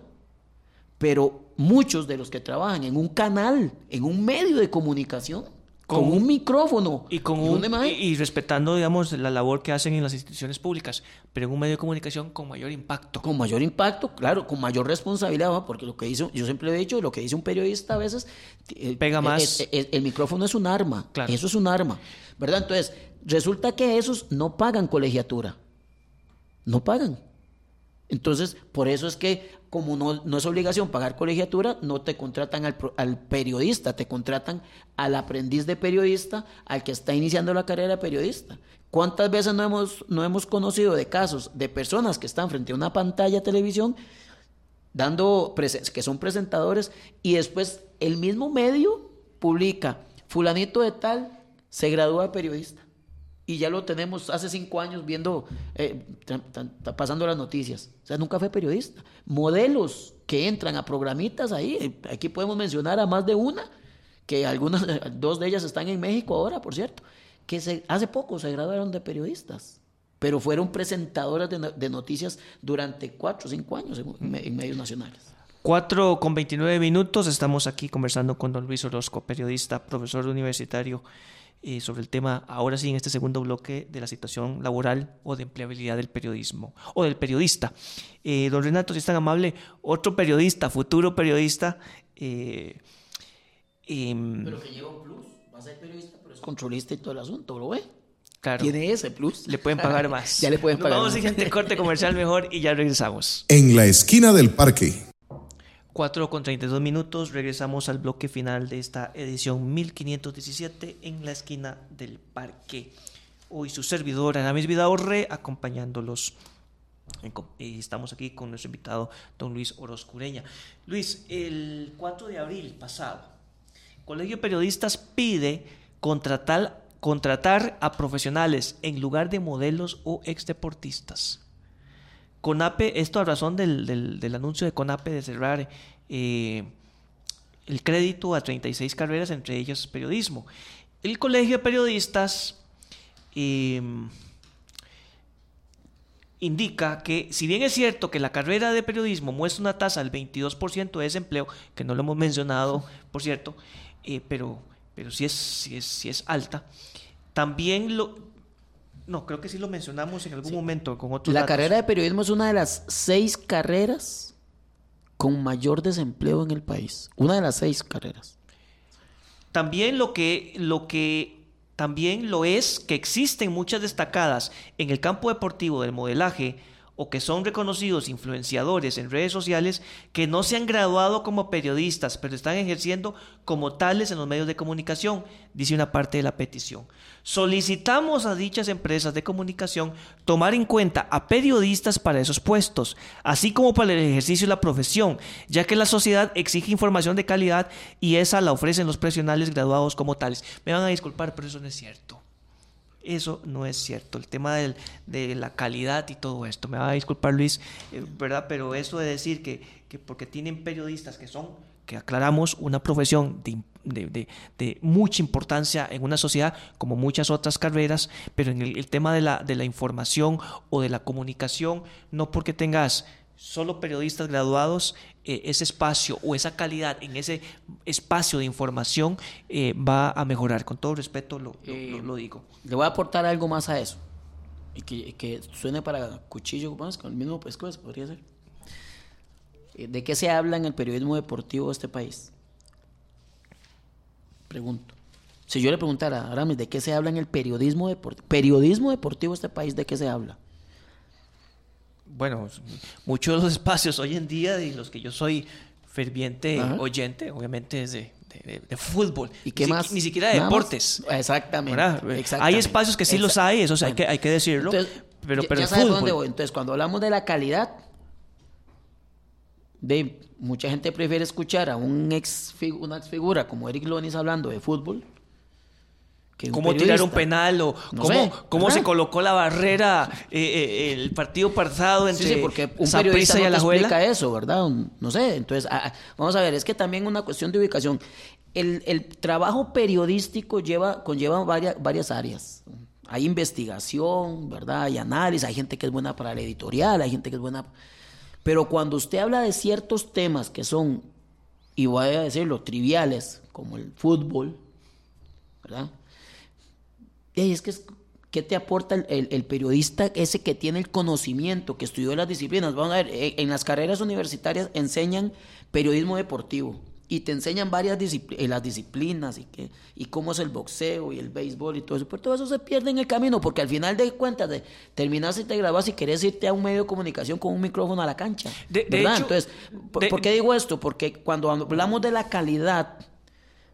Pero muchos de los que trabajan en un canal, en un medio de comunicación, con, Con- un micrófono Y, con un- y, y respetando, digamos, la labor que hacen en las instituciones públicas, pero en un medio de comunicación con mayor impacto. con mayor impacto, claro, con mayor responsabilidad, porque lo que dice, yo siempre he dicho, lo que dice un periodista a veces eh, Pega eh, más. eh, eh, el micrófono es un arma, Claro. eso es un arma, ¿verdad? Entonces, resulta que esos no pagan colegiatura, no pagan. Entonces, por eso es que como no, no es obligación pagar colegiatura, no te contratan al, al periodista, te contratan al aprendiz de periodista, al que está iniciando la carrera de periodista. ¿Cuántas veces no hemos, no hemos conocido de casos de personas que están frente a una pantalla de televisión dando que son presentadores y después el mismo medio publica fulanito de tal se gradúa de periodista y ya lo tenemos hace cinco años viendo eh, pasando las noticias o sea nunca fue periodista modelos que entran a programitas ahí eh, aquí podemos mencionar a más de una que algunas dos de ellas están en México ahora por cierto que se, hace poco se graduaron de periodistas pero fueron presentadoras de, de noticias durante cuatro o cinco años en, en medios nacionales. 4 con 29 minutos, estamos aquí conversando con don Luis Orozco, periodista, profesor universitario, eh, sobre el tema, ahora sí, en este segundo bloque de la situación laboral o de empleabilidad del periodismo, o del periodista. Eh, don Renato, si es tan amable, otro periodista, futuro periodista, eh, em, Pero que lleva un plus, va a ser periodista, pero es controlista y todo el asunto, ¿lo ve? claro, Tiene ese plus. le pueden pagar más. ya le pueden Nos pagar Vamos más. a siguiente corte comercial mejor y ya regresamos. En la esquina del parque. 4 con 32 minutos, regresamos al bloque final de esta edición 1517 en la esquina del parque. Hoy su servidor Aramis Vidaurre acompañándolos. Eh, Estamos aquí con nuestro invitado, don Luis Orozcureña. Luis, el 4 de abril pasado, Colegio Periodistas pide contratar, a profesionales en lugar de modelos o exdeportistas. CONAPE, esto a razón del, del- anuncio de CONAPE de cerrar eh, el crédito a 36 carreras, entre ellas periodismo. El Colegio de Periodistas eh, indica que, si bien es cierto que la carrera de periodismo muestra una tasa del 22% de desempleo, que no lo hemos mencionado, por cierto, eh, pero, pero sí, es, sí, es, sí es alta, también lo... No, creo que sí lo mencionamos en algún momento con otros La datos. carrera de periodismo es una de las seis carreras con mayor desempleo en el país. Una de las seis carreras. También lo que, lo que también lo es que existen muchas destacadas en el campo deportivo del modelaje o que son reconocidos influenciadores en redes sociales que no se han graduado como periodistas, pero están ejerciendo como tales en los medios de comunicación, dice una parte de la petición. Solicitamos a dichas empresas de comunicación tomar en cuenta a periodistas para esos puestos, así como para el ejercicio de la profesión, ya que la sociedad exige información de calidad y esa la ofrecen los profesionales graduados como tales. Me van a disculpar, pero eso no es cierto. Eso no es cierto. El tema del- de la calidad y todo esto. Me va a disculpar Luis, eh, ¿verdad? Pero eso de decir que, que porque tienen periodistas que son, que aclaramos, una profesión de, de- de- mucha importancia en una sociedad, como muchas otras carreras, pero en el, tema la, de la información o de la comunicación, no porque tengas solo periodistas graduados, eh, ese espacio o esa calidad en ese espacio de información eh, va a mejorar. Con todo respeto lo, lo- lo- lo digo. Le voy a aportar algo más a eso. Y que, suene para cuchillo más, con el mismo pescuezo, podría ser. Eh, ¿De qué se habla en el periodismo deportivo de este país? Pregunto. Si yo le preguntara a Aramis de qué se habla en el periodismo deportivo, periodismo deportivo de este país, ¿de qué se habla? Bueno, muchos de los espacios hoy en día de los que yo soy ferviente oyente, obviamente es de, fútbol. ¿Y qué ni, más? Ni siquiera de deportes. Exactamente, Hay espacios que sí los hay, eso hay, que, hay que decirlo. pero, pero ya sabes dónde voy. Entonces, cuando hablamos de la calidad, de, mucha gente prefiere escuchar a un ex, una ex figura como Eric Lonis hablando de fútbol cómo tirar un penal o cómo, se colocó la barrera eh, eh, el partido pasado entre sí, sí, porque un periodista no te explica eso, ¿verdad? No sé, entonces ah, ah, vamos a ver, es que también una cuestión de ubicación. El, el trabajo periodístico lleva conlleva varias varias áreas. Hay investigación, ¿verdad? Hay análisis, hay gente que es buena para la editorial, hay gente que es buena pero cuando usted habla de ciertos temas que son y voy a decirlo, triviales, como el fútbol, ¿verdad? Y es que ¿Qué te aporta el, periodista ese que tiene el conocimiento, que estudió las disciplinas? Vamos a ver, eh, en las carreras universitarias enseñan periodismo deportivo y te enseñan varias disciplinas, eh, las disciplinas y, que, y cómo es el boxeo y el béisbol y todo eso. Pero todo eso se pierde en el camino porque al final de cuentas de, terminas y te grabas y querés irte a un medio de comunicación con un micrófono a la cancha. De, ¿verdad? Entonces, ¿por qué digo esto? Porque cuando hablamos de la calidad,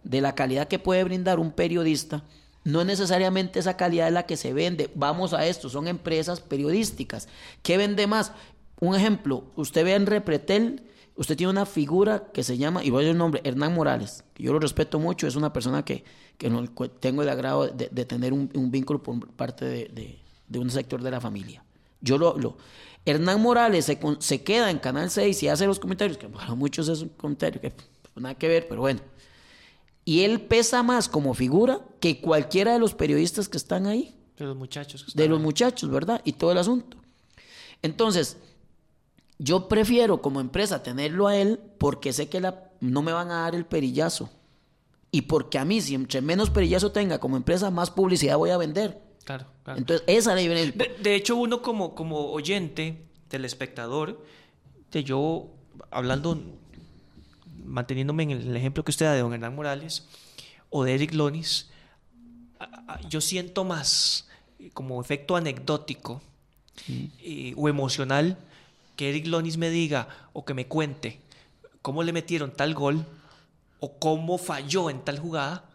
de la calidad que puede brindar un periodista, no necesariamente esa calidad es la que se vende. Vamos a esto, son empresas periodísticas. ¿Qué vende más? Un ejemplo, usted ve en Repretel, usted tiene una figura que se llama, y voy a decir el nombre, Hernán Morales, que yo lo respeto mucho, es una persona que, tengo el agrado de, tener un, vínculo por parte de, un sector de la familia. Yo lo... lo Hernán Morales se, se, queda en Canal 6 y hace los comentarios, que para muchos es un comentario que nada que ver, pero bueno. Y él pesa más como figura que cualquiera de los periodistas que están ahí. De los muchachos. de los muchachos, ¿verdad? Y todo el asunto. Entonces, yo prefiero como empresa tenerlo a él porque sé que la, no me van a dar el perillazo. Y porque a mí, si entre menos perillazo tenga como empresa, más publicidad voy a vender. Claro, claro. Entonces, esa es la de, de hecho, uno como, como oyente, telespectador, de yo, hablando manteniéndome en el ejemplo que usted da de don Hernán Morales o de Eric Lonis, yo siento más como efecto anecdótico eh, o emocional que Eric Lonis me diga o que me cuente cómo le metieron tal gol o cómo falló en tal jugada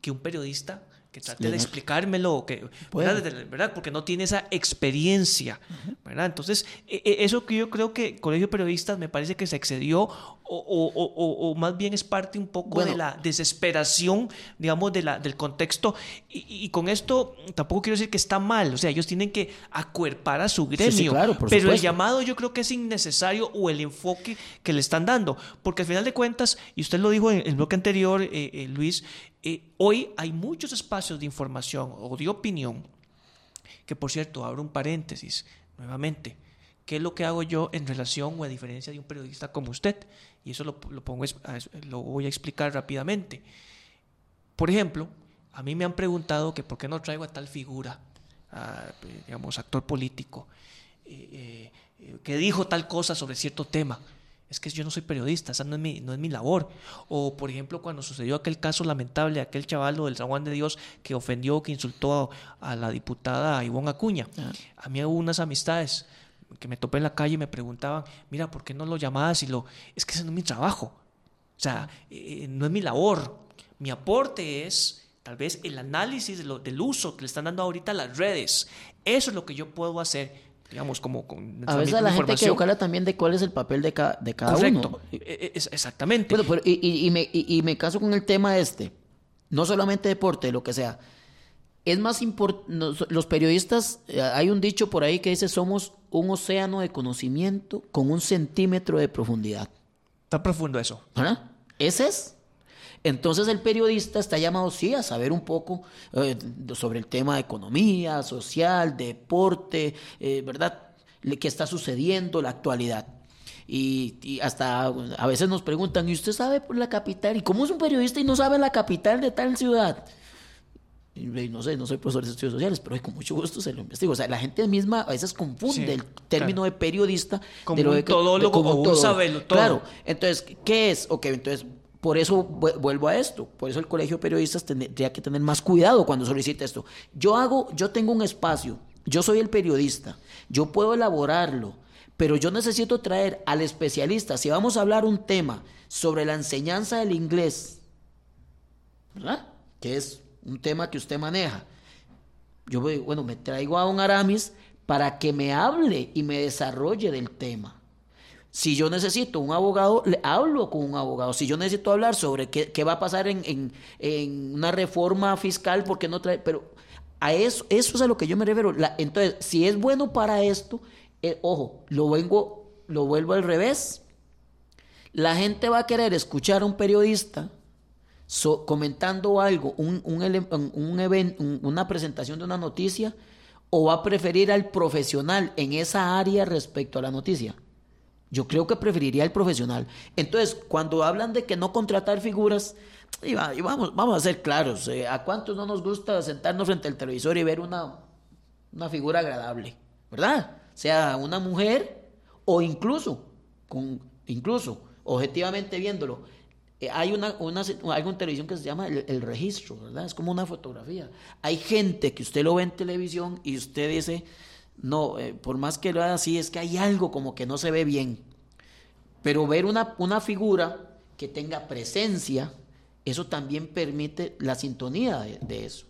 que un periodista que trate de explicármelo, que, ¿verdad? Porque no tiene esa experiencia, ¿verdad? Entonces, e, e, eso que yo creo que Colegio de Periodistas me parece que se excedió o, más bien es parte un poco de la desesperación, digamos, de la, del contexto. Y, con esto tampoco quiero decir que está mal, o sea, ellos tienen que acuerpar a su gremio, pero el llamado yo creo que es innecesario o el enfoque que le están dando, porque al final de cuentas, y usted lo dijo en el bloque anterior, eh, eh, Luis, eh, hoy hay muchos espacios de información o de opinión, que por cierto, abro un paréntesis nuevamente, ¿qué es lo que hago yo en relación o a diferencia de un periodista como usted? Y eso lo, pongo, lo voy a explicar rápidamente. Por ejemplo, a mí me han preguntado que por qué no traigo a tal figura, digamos, actor político, eh, eh, que dijo tal cosa sobre cierto tema es que yo no soy periodista, esa no es mi, no es mi labor. O, por ejemplo, cuando sucedió aquel caso lamentable, aquel chavalo del San Juan de Dios que ofendió, que insultó a, la diputada Ivonne Acuña. Ah. A mí hubo unas amistades que me topé en la calle y me preguntaban, mira, ¿por qué no lo llamabas? Y lo, es que ese no es mi trabajo. O sea, eh, no es mi labor. Mi aporte es tal vez el análisis de lo, del uso que le están dando ahorita las redes. Eso es lo que yo puedo hacer digamos, como con A veces la gente hay que educarla también de cuál es el papel de, de cada uno. E, e, exactamente. y, y, me, y, me caso con el tema este, no solamente deporte, lo que sea. Es más importante, los periodistas, eh, hay un dicho por ahí que dice, somos un océano de conocimiento con un centímetro de profundidad. Está profundo eso. ¿Ah? Ese es. Entonces el periodista está llamado, sí, a saber un poco eh, sobre el tema de economía, social, deporte, eh, ¿verdad? ¿Qué está sucediendo, la actualidad? Y, hasta a veces nos preguntan, ¿y usted sabe por la capital? ¿Y cómo es un periodista y no sabe la capital de tal ciudad? No sé, no soy profesor de estudios sociales, pero con mucho gusto se lo investigo. O sea, la gente misma a veces confunde el término de periodista como de lo un todólogo como un todo. Claro, entonces, ¿qué es? Ok, entonces por eso vuelvo a esto, por eso el colegio de periodistas tendría que tener más cuidado cuando solicite esto. Yo hago, yo tengo un espacio, yo soy el periodista, yo puedo elaborarlo, pero yo necesito traer al especialista. Si vamos a hablar un tema sobre la enseñanza del inglés, ¿verdad? Que es un tema que usted maneja. Yo voy, bueno, me traigo a un Aramis para que me hable y me desarrolle del tema. Si yo necesito un abogado, le hablo con un abogado. Si yo necesito hablar sobre qué, va a pasar en, una reforma fiscal, porque no trae. Pero a eso, eso es a lo que yo me refiero. entonces, si es bueno para esto, eh, ojo, lo, vengo, lo vuelvo al revés. La gente va a querer escuchar a un periodista comentando algo, un, un, evento, una presentación de una noticia, o va a preferir al profesional en esa área respecto a la noticia. Yo creo que preferiría el profesional. Entonces, cuando hablan de que no contratar figuras, y, vamos, vamos a ser claros, eh, ¿a cuántos no nos gusta sentarnos frente al televisor y ver una, una figura agradable? ¿Verdad? Sea una mujer o incluso, con, incluso, objetivamente viéndolo, eh, hay una, algo en televisión que se llama el, registro, ¿verdad? Es como una fotografía. Hay gente que usted lo ve en televisión y usted dice, no, eh, por más que lo haga así, es que hay algo como que no se ve bien. Pero ver una, una figura que tenga presencia, eso también permite la sintonía de, eso.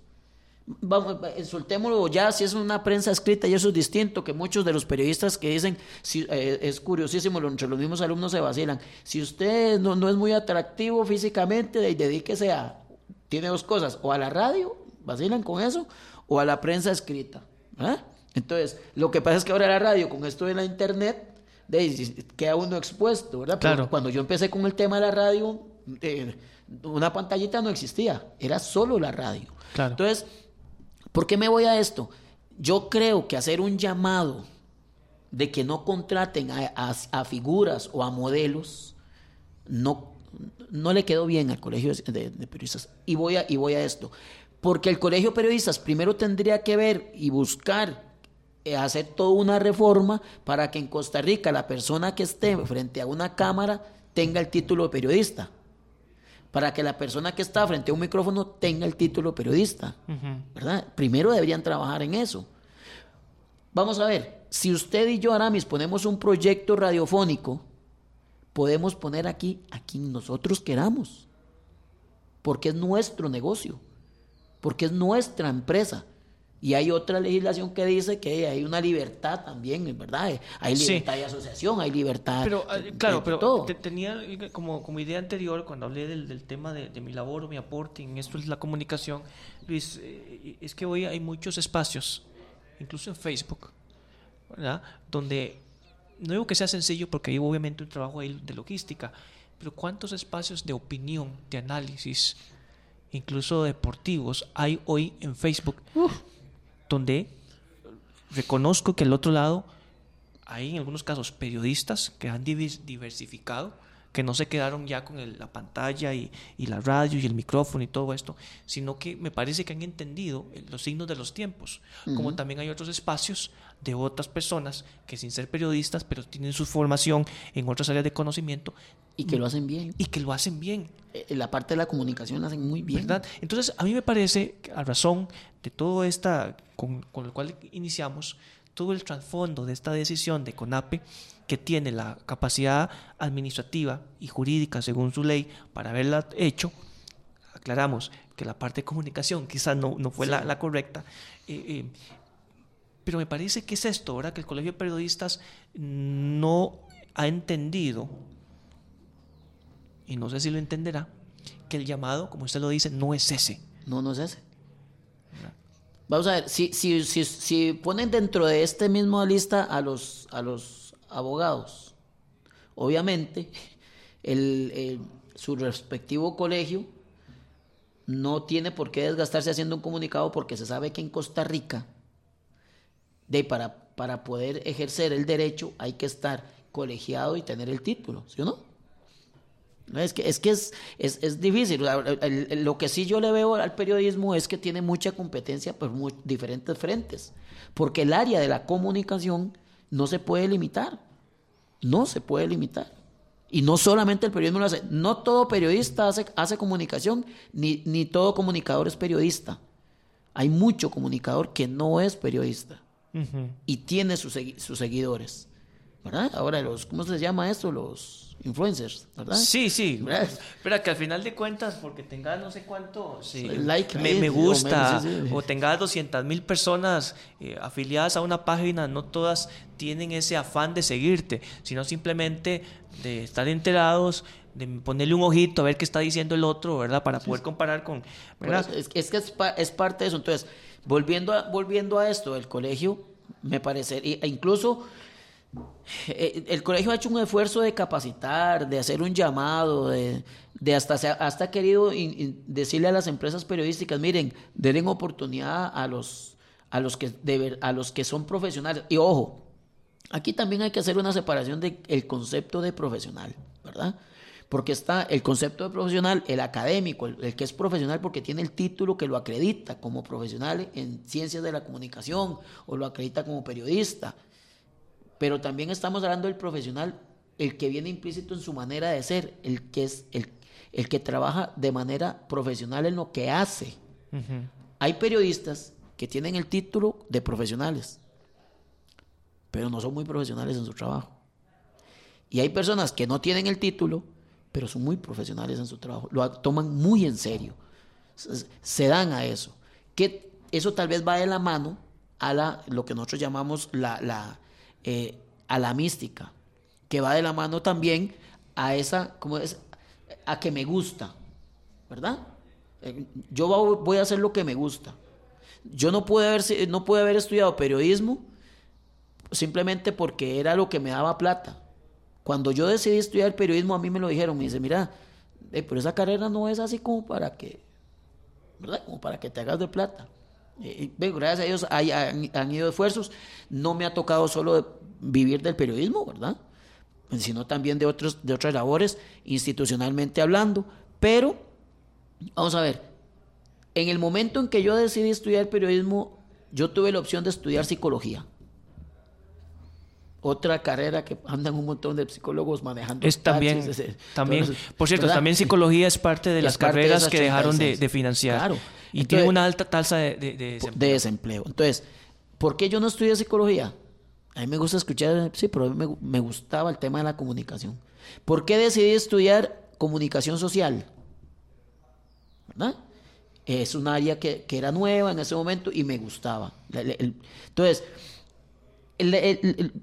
Vamos, soltémoslo ya, si es una prensa escrita y eso es distinto, que muchos de los periodistas que dicen, si, eh, es curiosísimo, entre los mismos alumnos se vacilan, si usted no, no es muy atractivo físicamente, dedíquese a, tiene dos cosas, o a la radio, vacilan con eso, o a la prensa escrita. ¿eh? Entonces, lo que pasa es que ahora la radio, con esto de la internet, de, queda uno expuesto, ¿verdad? Claro. cuando yo empecé con el tema de la radio, eh, una pantallita no existía, era solo la radio. Claro. Entonces, ¿por qué me voy a esto? Yo creo que hacer un llamado de que no contraten a, figuras o a modelos, no, no le quedó bien al colegio de, de, periodistas. Y voy, a, y voy a esto. Porque el colegio de periodistas primero tendría que ver y buscar eh, hacer toda una reforma para que en Costa Rica la persona que esté frente a una cámara tenga el título de periodista. Para que la persona que está frente a un micrófono tenga el título periodista. ¿Verdad? Primero deberían trabajar en eso. Vamos a ver, si usted y yo, Aramis, ponemos un proyecto radiofónico, podemos poner aquí a quien nosotros queramos. Porque es nuestro negocio. Porque es nuestra empresa. Y hay otra legislación que dice que hay una libertad también, ¿verdad? Hay libertad de asociación, hay libertad. Pero, ah, claro, pero tenía como, como idea anterior, cuando hablé del, tema de, mi labor o mi aporte en esto es la comunicación, Luis, eh, es que hoy hay muchos espacios, incluso en Facebook, ¿verdad? Donde no digo que sea sencillo porque hay obviamente un trabajo ahí de logística, pero ¿cuántos espacios de opinión, de análisis, incluso deportivos, hay hoy en Facebook? Donde reconozco que al otro lado hay en algunos casos periodistas que han diversificado, que no se quedaron ya con la pantalla y, la radio y el micrófono y todo esto, sino que me parece que han entendido los signos de los tiempos, como también hay otros espacios de otras personas que sin ser periodistas, pero tienen su formación en otras áreas de conocimiento. Y que lo hacen bien. Y que lo hacen bien. Eh, la parte de la comunicación la hacen muy bien. ¿Verdad? Entonces, a mí me parece, a razón de todo esta, con, con el cual iniciamos, todo el trasfondo de esta decisión de CONAPE, que tiene la capacidad administrativa y jurídica según su ley para haberla hecho, aclaramos que la parte de comunicación quizás no, no fue la, correcta, eh, eh, pero me parece que es esto, ¿verdad? Que el Colegio de Periodistas no ha entendido, y no sé si lo entenderá, que el llamado, como usted lo dice, no es ese. No, no es ese. Vamos a ver, si, si, si, si ponen dentro de esta misma lista a los, a los abogados, obviamente el, su respectivo colegio no tiene por qué desgastarse haciendo un comunicado porque se sabe que en Costa Rica de para, para poder ejercer el derecho hay que estar colegiado y tener el título, ¿sí o no? Es que es, que es, es, difícil. Lo que sí yo le veo al periodismo es que tiene mucha competencia por diferentes frentes. Porque el área de la comunicación no se puede limitar. No se puede limitar. Y no solamente el periodismo lo hace. No todo periodista hace, hace comunicación, ni, ni todo comunicador es periodista. Hay mucho comunicador que no es periodista y tiene sus, sus seguidores. ¿Verdad? Ahora, los, ¿cómo se llama esto? Los influencers, ¿verdad? Sí, sí. Pero que al final de cuentas, porque tengas no sé cuánto like, me, gusta, o, tengas 200 mil personas eh, afiliadas a una página, no todas tienen ese afán de seguirte, sino simplemente de estar enterados, de ponerle un ojito a ver qué está diciendo el otro, ¿verdad? Para poder comparar con... Es, que es, parte de eso. Entonces, volviendo a, volviendo a esto, el colegio, me parece, e incluso eh, el colegio ha hecho un esfuerzo de capacitar, de hacer un llamado, de, hasta, hasta querido decirle a las empresas periodísticas, miren, den oportunidad a los, a los, que, a los que son profesionales. Y ojo, aquí también hay que hacer una separación del el concepto de profesional, ¿verdad? Porque está el concepto de profesional, el académico, el, que es profesional porque tiene el título que lo acredita como profesional en ciencias de la comunicación o lo acredita como periodista pero también estamos hablando del profesional, el que viene implícito en su manera de ser, el que es el, el que trabaja de manera profesional en lo que hace. Hay periodistas que tienen el título de profesionales, pero no son muy profesionales en su trabajo. Y hay personas que no tienen el título, pero son muy profesionales en su trabajo, lo toman muy en serio, se dan a eso. Que eso tal vez va de la mano a la, lo que nosotros llamamos la, la eh, a la mística, que va de la mano también a esa, como es? A que me gusta, ¿verdad? Eh, yo voy a hacer lo que me gusta. Yo no pude haber, no pude haber estudiado periodismo simplemente porque era lo que me daba plata. Cuando yo decidí estudiar periodismo, a mí me lo dijeron, me dice, mira, eh, pero esa carrera no es así como para que, ¿verdad? Como para que te hagas de plata. Eh, gracias a Dios hay, han, ido esfuerzos. No me ha tocado solo vivir del periodismo, ¿verdad? Sino también de, otros, de otras labores, institucionalmente hablando. Pero, vamos a ver, en el momento en que yo decidí estudiar periodismo, yo tuve la opción de estudiar psicología. Otra carrera que andan un montón de psicólogos manejando. Es también, también por cierto, también psicología es parte de las carreras que dejaron de, de financiar. Claro. Y tiene una alta tasa de, desempleo. Entonces, ¿por qué yo no estudié psicología? A mí me gusta escuchar, sí, pero a mí me, gustaba el tema de la comunicación. ¿Por qué decidí estudiar comunicación social? ¿Verdad? Es un área que, era nueva en ese momento y me gustaba. entonces,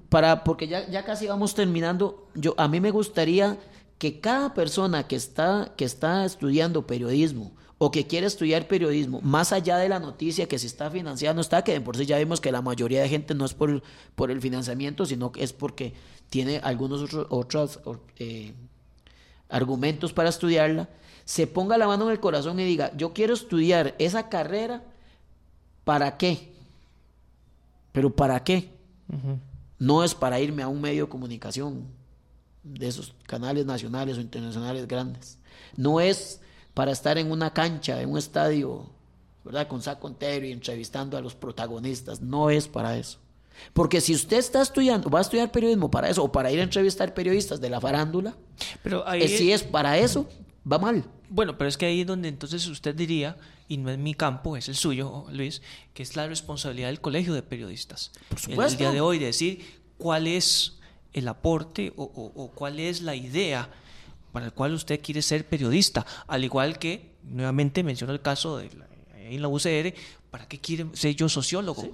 para, porque ya, ya casi vamos terminando, yo, a mí me gustaría que cada persona que está, que está estudiando periodismo o que quiere estudiar periodismo, más allá de la noticia que se está financiando, está que de por sí ya vimos que la mayoría de gente no es por, por el financiamiento, sino que es porque tiene algunos otros, eh, argumentos para estudiarla, se ponga la mano en el corazón y diga, yo quiero estudiar esa carrera, ¿para qué? Pero ¿para qué? No es para irme a un medio de comunicación de esos canales nacionales o internacionales grandes. No es para estar en una cancha, en un estadio, ¿verdad? Con saco entero y entrevistando a los protagonistas. No es para eso. Porque si usted está estudiando, va a estudiar periodismo para eso, o para ir a entrevistar periodistas de la farándula, pero eh, si es para eso, va mal. Bueno, pero es que ahí es donde entonces usted diría, y no es mi campo, es el suyo, Luis, que es la responsabilidad del colegio de periodistas. Por supuesto. El día de hoy, de decir cuál es el aporte o cuál es la idea para el cual usted quiere ser periodista, al igual que, nuevamente menciono el caso de en la UCR, ¿para qué quiere ser yo sociólogo?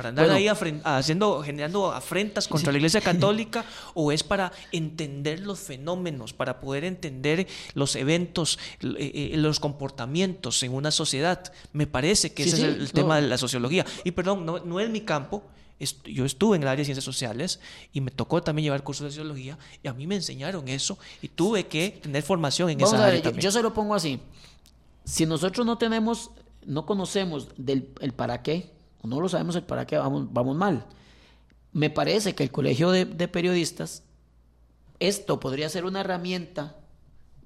¿Para andar ahí haciendo, generando afrentas contra la Iglesia Católica? ¿O es para entender los fenómenos, para poder entender los eventos, eh, eh, los comportamientos en una sociedad? Me parece que ese es el, tema de la sociología. Y perdón, no, no es mi campo, yo estuve en el área de ciencias sociales y me tocó también llevar cursos de sociología y a mí me enseñaron eso y tuve que tener formación en esa área. Yo, se lo pongo así. Si nosotros no tenemos, no conocemos del el para qué, no lo sabemos el para qué, vamos, vamos mal. Me parece que el colegio de, periodistas, esto podría ser una herramienta,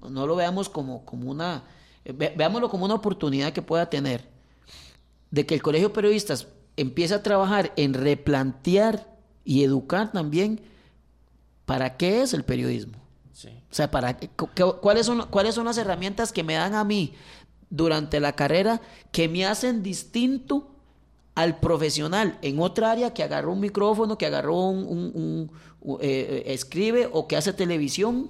no lo veamos como, como una, veámoslo como una oportunidad que pueda tener, de que el colegio de periodistas empieza a trabajar en replantear y educar también para qué es el periodismo. O sea, para, ¿cuáles, son, ¿cuáles son las herramientas que me dan a mí durante la carrera que me hacen distinto al profesional en otra área que agarró un micrófono, que agarró un, eh, escribe o que hace televisión?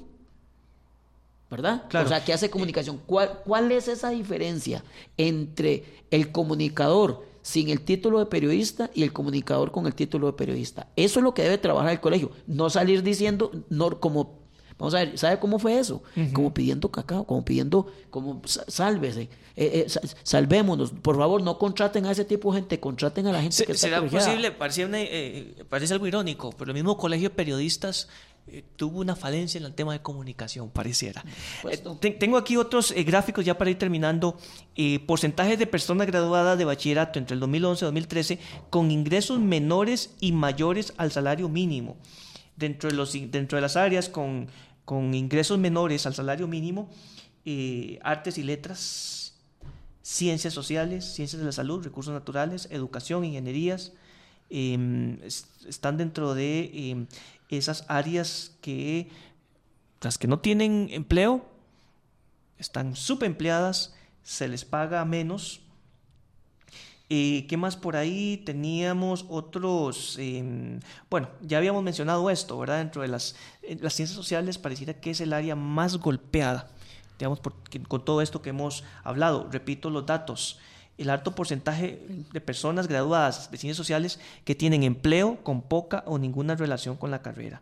¿verdad? O sea, que hace comunicación. ¿Cuál, ¿Cuál es esa diferencia entre el comunicador sin el título de periodista y el comunicador con el título de periodista? Eso es lo que debe trabajar el colegio. No salir diciendo, no, como, vamos a ver, ¿sabe cómo fue eso? Como pidiendo cacao, como pidiendo, como sálvese, eh, eh, salvémonos. Por favor, no contraten a ese tipo de gente, contraten a la gente que está ¿Será posible? Parece, eh, parece algo irónico, pero el mismo colegio de periodistas eh, tuvo una falencia en el tema de comunicación, pareciera. Eh, tengo aquí otros eh, gráficos ya para ir terminando. porcentajes de personas graduadas de bachillerato entre el 2011 y 2013 con ingresos menores y mayores al salario mínimo. Dentro de, los, dentro de las áreas con, con ingresos menores al salario mínimo, artes y letras, ciencias sociales, ciencias de la salud, recursos naturales, educación, ingenierías, em, están dentro de em, esas áreas que las que no tienen empleo están subempleadas, se les paga menos. Eh, ¿Qué más por ahí? Teníamos otros, em, bueno, ya habíamos mencionado esto, ¿verdad? Dentro de las, las ciencias sociales pareciera que es el área más golpeada, digamos, con todo esto que hemos hablado. Repito los datos, el alto porcentaje de personas graduadas de ciencias sociales que tienen empleo con poca o ninguna relación con la carrera.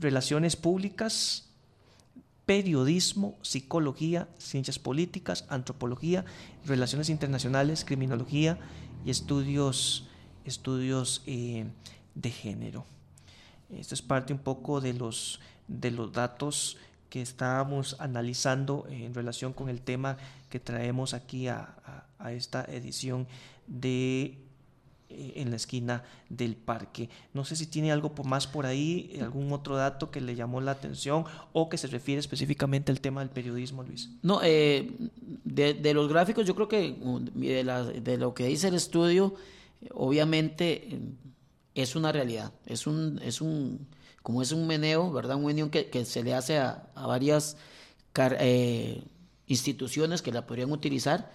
Relaciones públicas, periodismo, psicología, ciencias políticas, antropología, relaciones internacionales, criminología y estudios, estudios eh, de género. Esto es parte un poco de los, de los datos que estábamos analizando en relación con el tema que traemos aquí a, esta edición de en la esquina del parque. No sé si tiene algo más por ahí, algún otro dato que le llamó la atención o que se refiere específicamente al tema del periodismo, Luis. No, eh, de, los gráficos yo creo que de, lo que dice el estudio, obviamente es una realidad, es un, es un como es un meneo, ¿verdad? Un meneo que, se le hace a, varias eh, instituciones que la podrían utilizar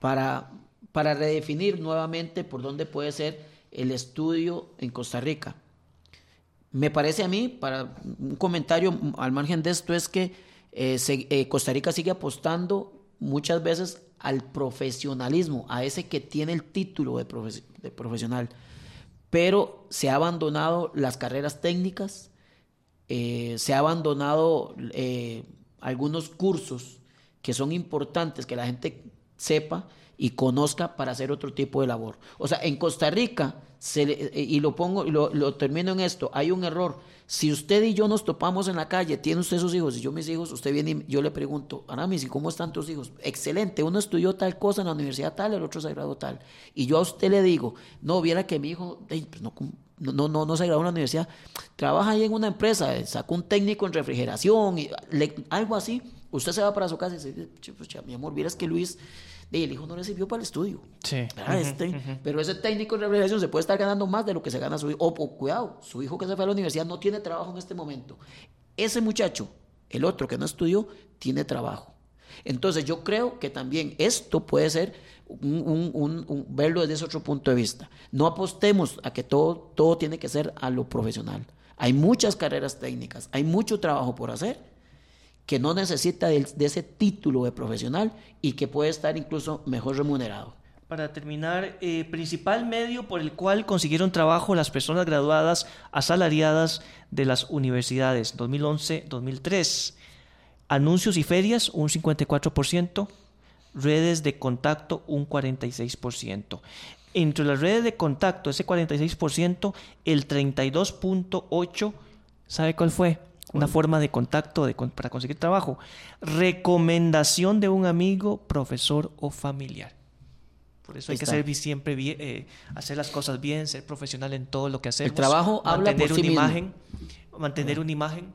para, para redefinir nuevamente por dónde puede ser el estudio en Costa Rica. Me parece a mí, para un comentario al margen de esto, es que eh, eh, Costa Rica sigue apostando muchas veces al profesionalismo, a ese que tiene el título de profesional pero se ha abandonado las carreras técnicas, eh, se ha abandonado algunos cursos que son importantes que la gente sepa y conozca para hacer otro tipo de labor. O sea, en Costa Rica, eh, y lo pongo, y lo termino en esto, hay un error si usted y yo nos topamos en la calle, tiene usted sus hijos y yo mis hijos, usted viene y yo le pregunto, Aramis, ¿y cómo están tus hijos? Excelente, uno estudió tal cosa en la universidad tal, el otro se graduó tal. Y yo a usted le digo, no, viera que mi hijo pues no, no, no, no se graduó en la universidad, trabaja ahí en una empresa, sacó un técnico en refrigeración, y algo así. Usted se va para su casa y dice, pues, mi amor, vieras que Luis el hijo no le sirvió para el estudio. Sí. Este, pero ese técnico de refrigeración se puede estar ganando más de lo que se gana su hijo. O, cuidado, su hijo que se fue a la universidad no tiene trabajo en este momento. Ese muchacho, el otro que no estudió, tiene trabajo. Entonces yo creo que también esto puede ser un, verlo desde ese otro punto de vista. No apostemos a que todo, todo tiene que ser a lo profesional. Hay muchas carreras técnicas, hay mucho trabajo por hacer que no necesita de, ese título de profesional y que puede estar incluso mejor remunerado. Para terminar, eh, principal medio por el cual consiguieron trabajo las personas graduadas asalariadas de las universidades 2011-2003. Anuncios y ferias, un 54%. Redes de contacto, un 46%. Entre las redes de contacto, ese 46%, el 32.8%, ¿sabe cuál fue? Una forma de contacto de, para conseguir trabajo. Recomendación de un amigo, profesor o familiar. Por eso hay que ser siempre bien, eh, hacer las cosas bien, ser profesional en todo lo que hacemos. El trabajo habla por sí una imagen, mantener una imagen,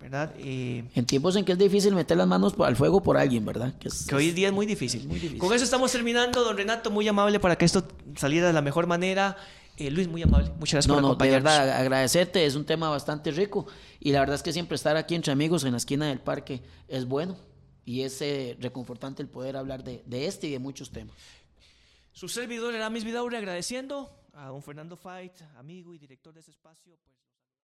¿verdad? Eh, en tiempos en que es difícil meter las manos al fuego por alguien, ¿verdad? Que, hoy día es muy difícil. muy difícil. Con eso estamos terminando, don Renato, muy amable para que esto saliera de la mejor manera. Eh, Luis, muy amable. Muchas gracias no, por no, de verdad, agradecerte, es un tema bastante rico y la verdad es que siempre estar aquí entre amigos en la esquina del parque es bueno y es eh, reconfortante el poder hablar de, de este y de muchos temas. Su servidor era Mis Vidaure agradeciendo a don Fernando Fight, amigo y director de ese espacio. Pues...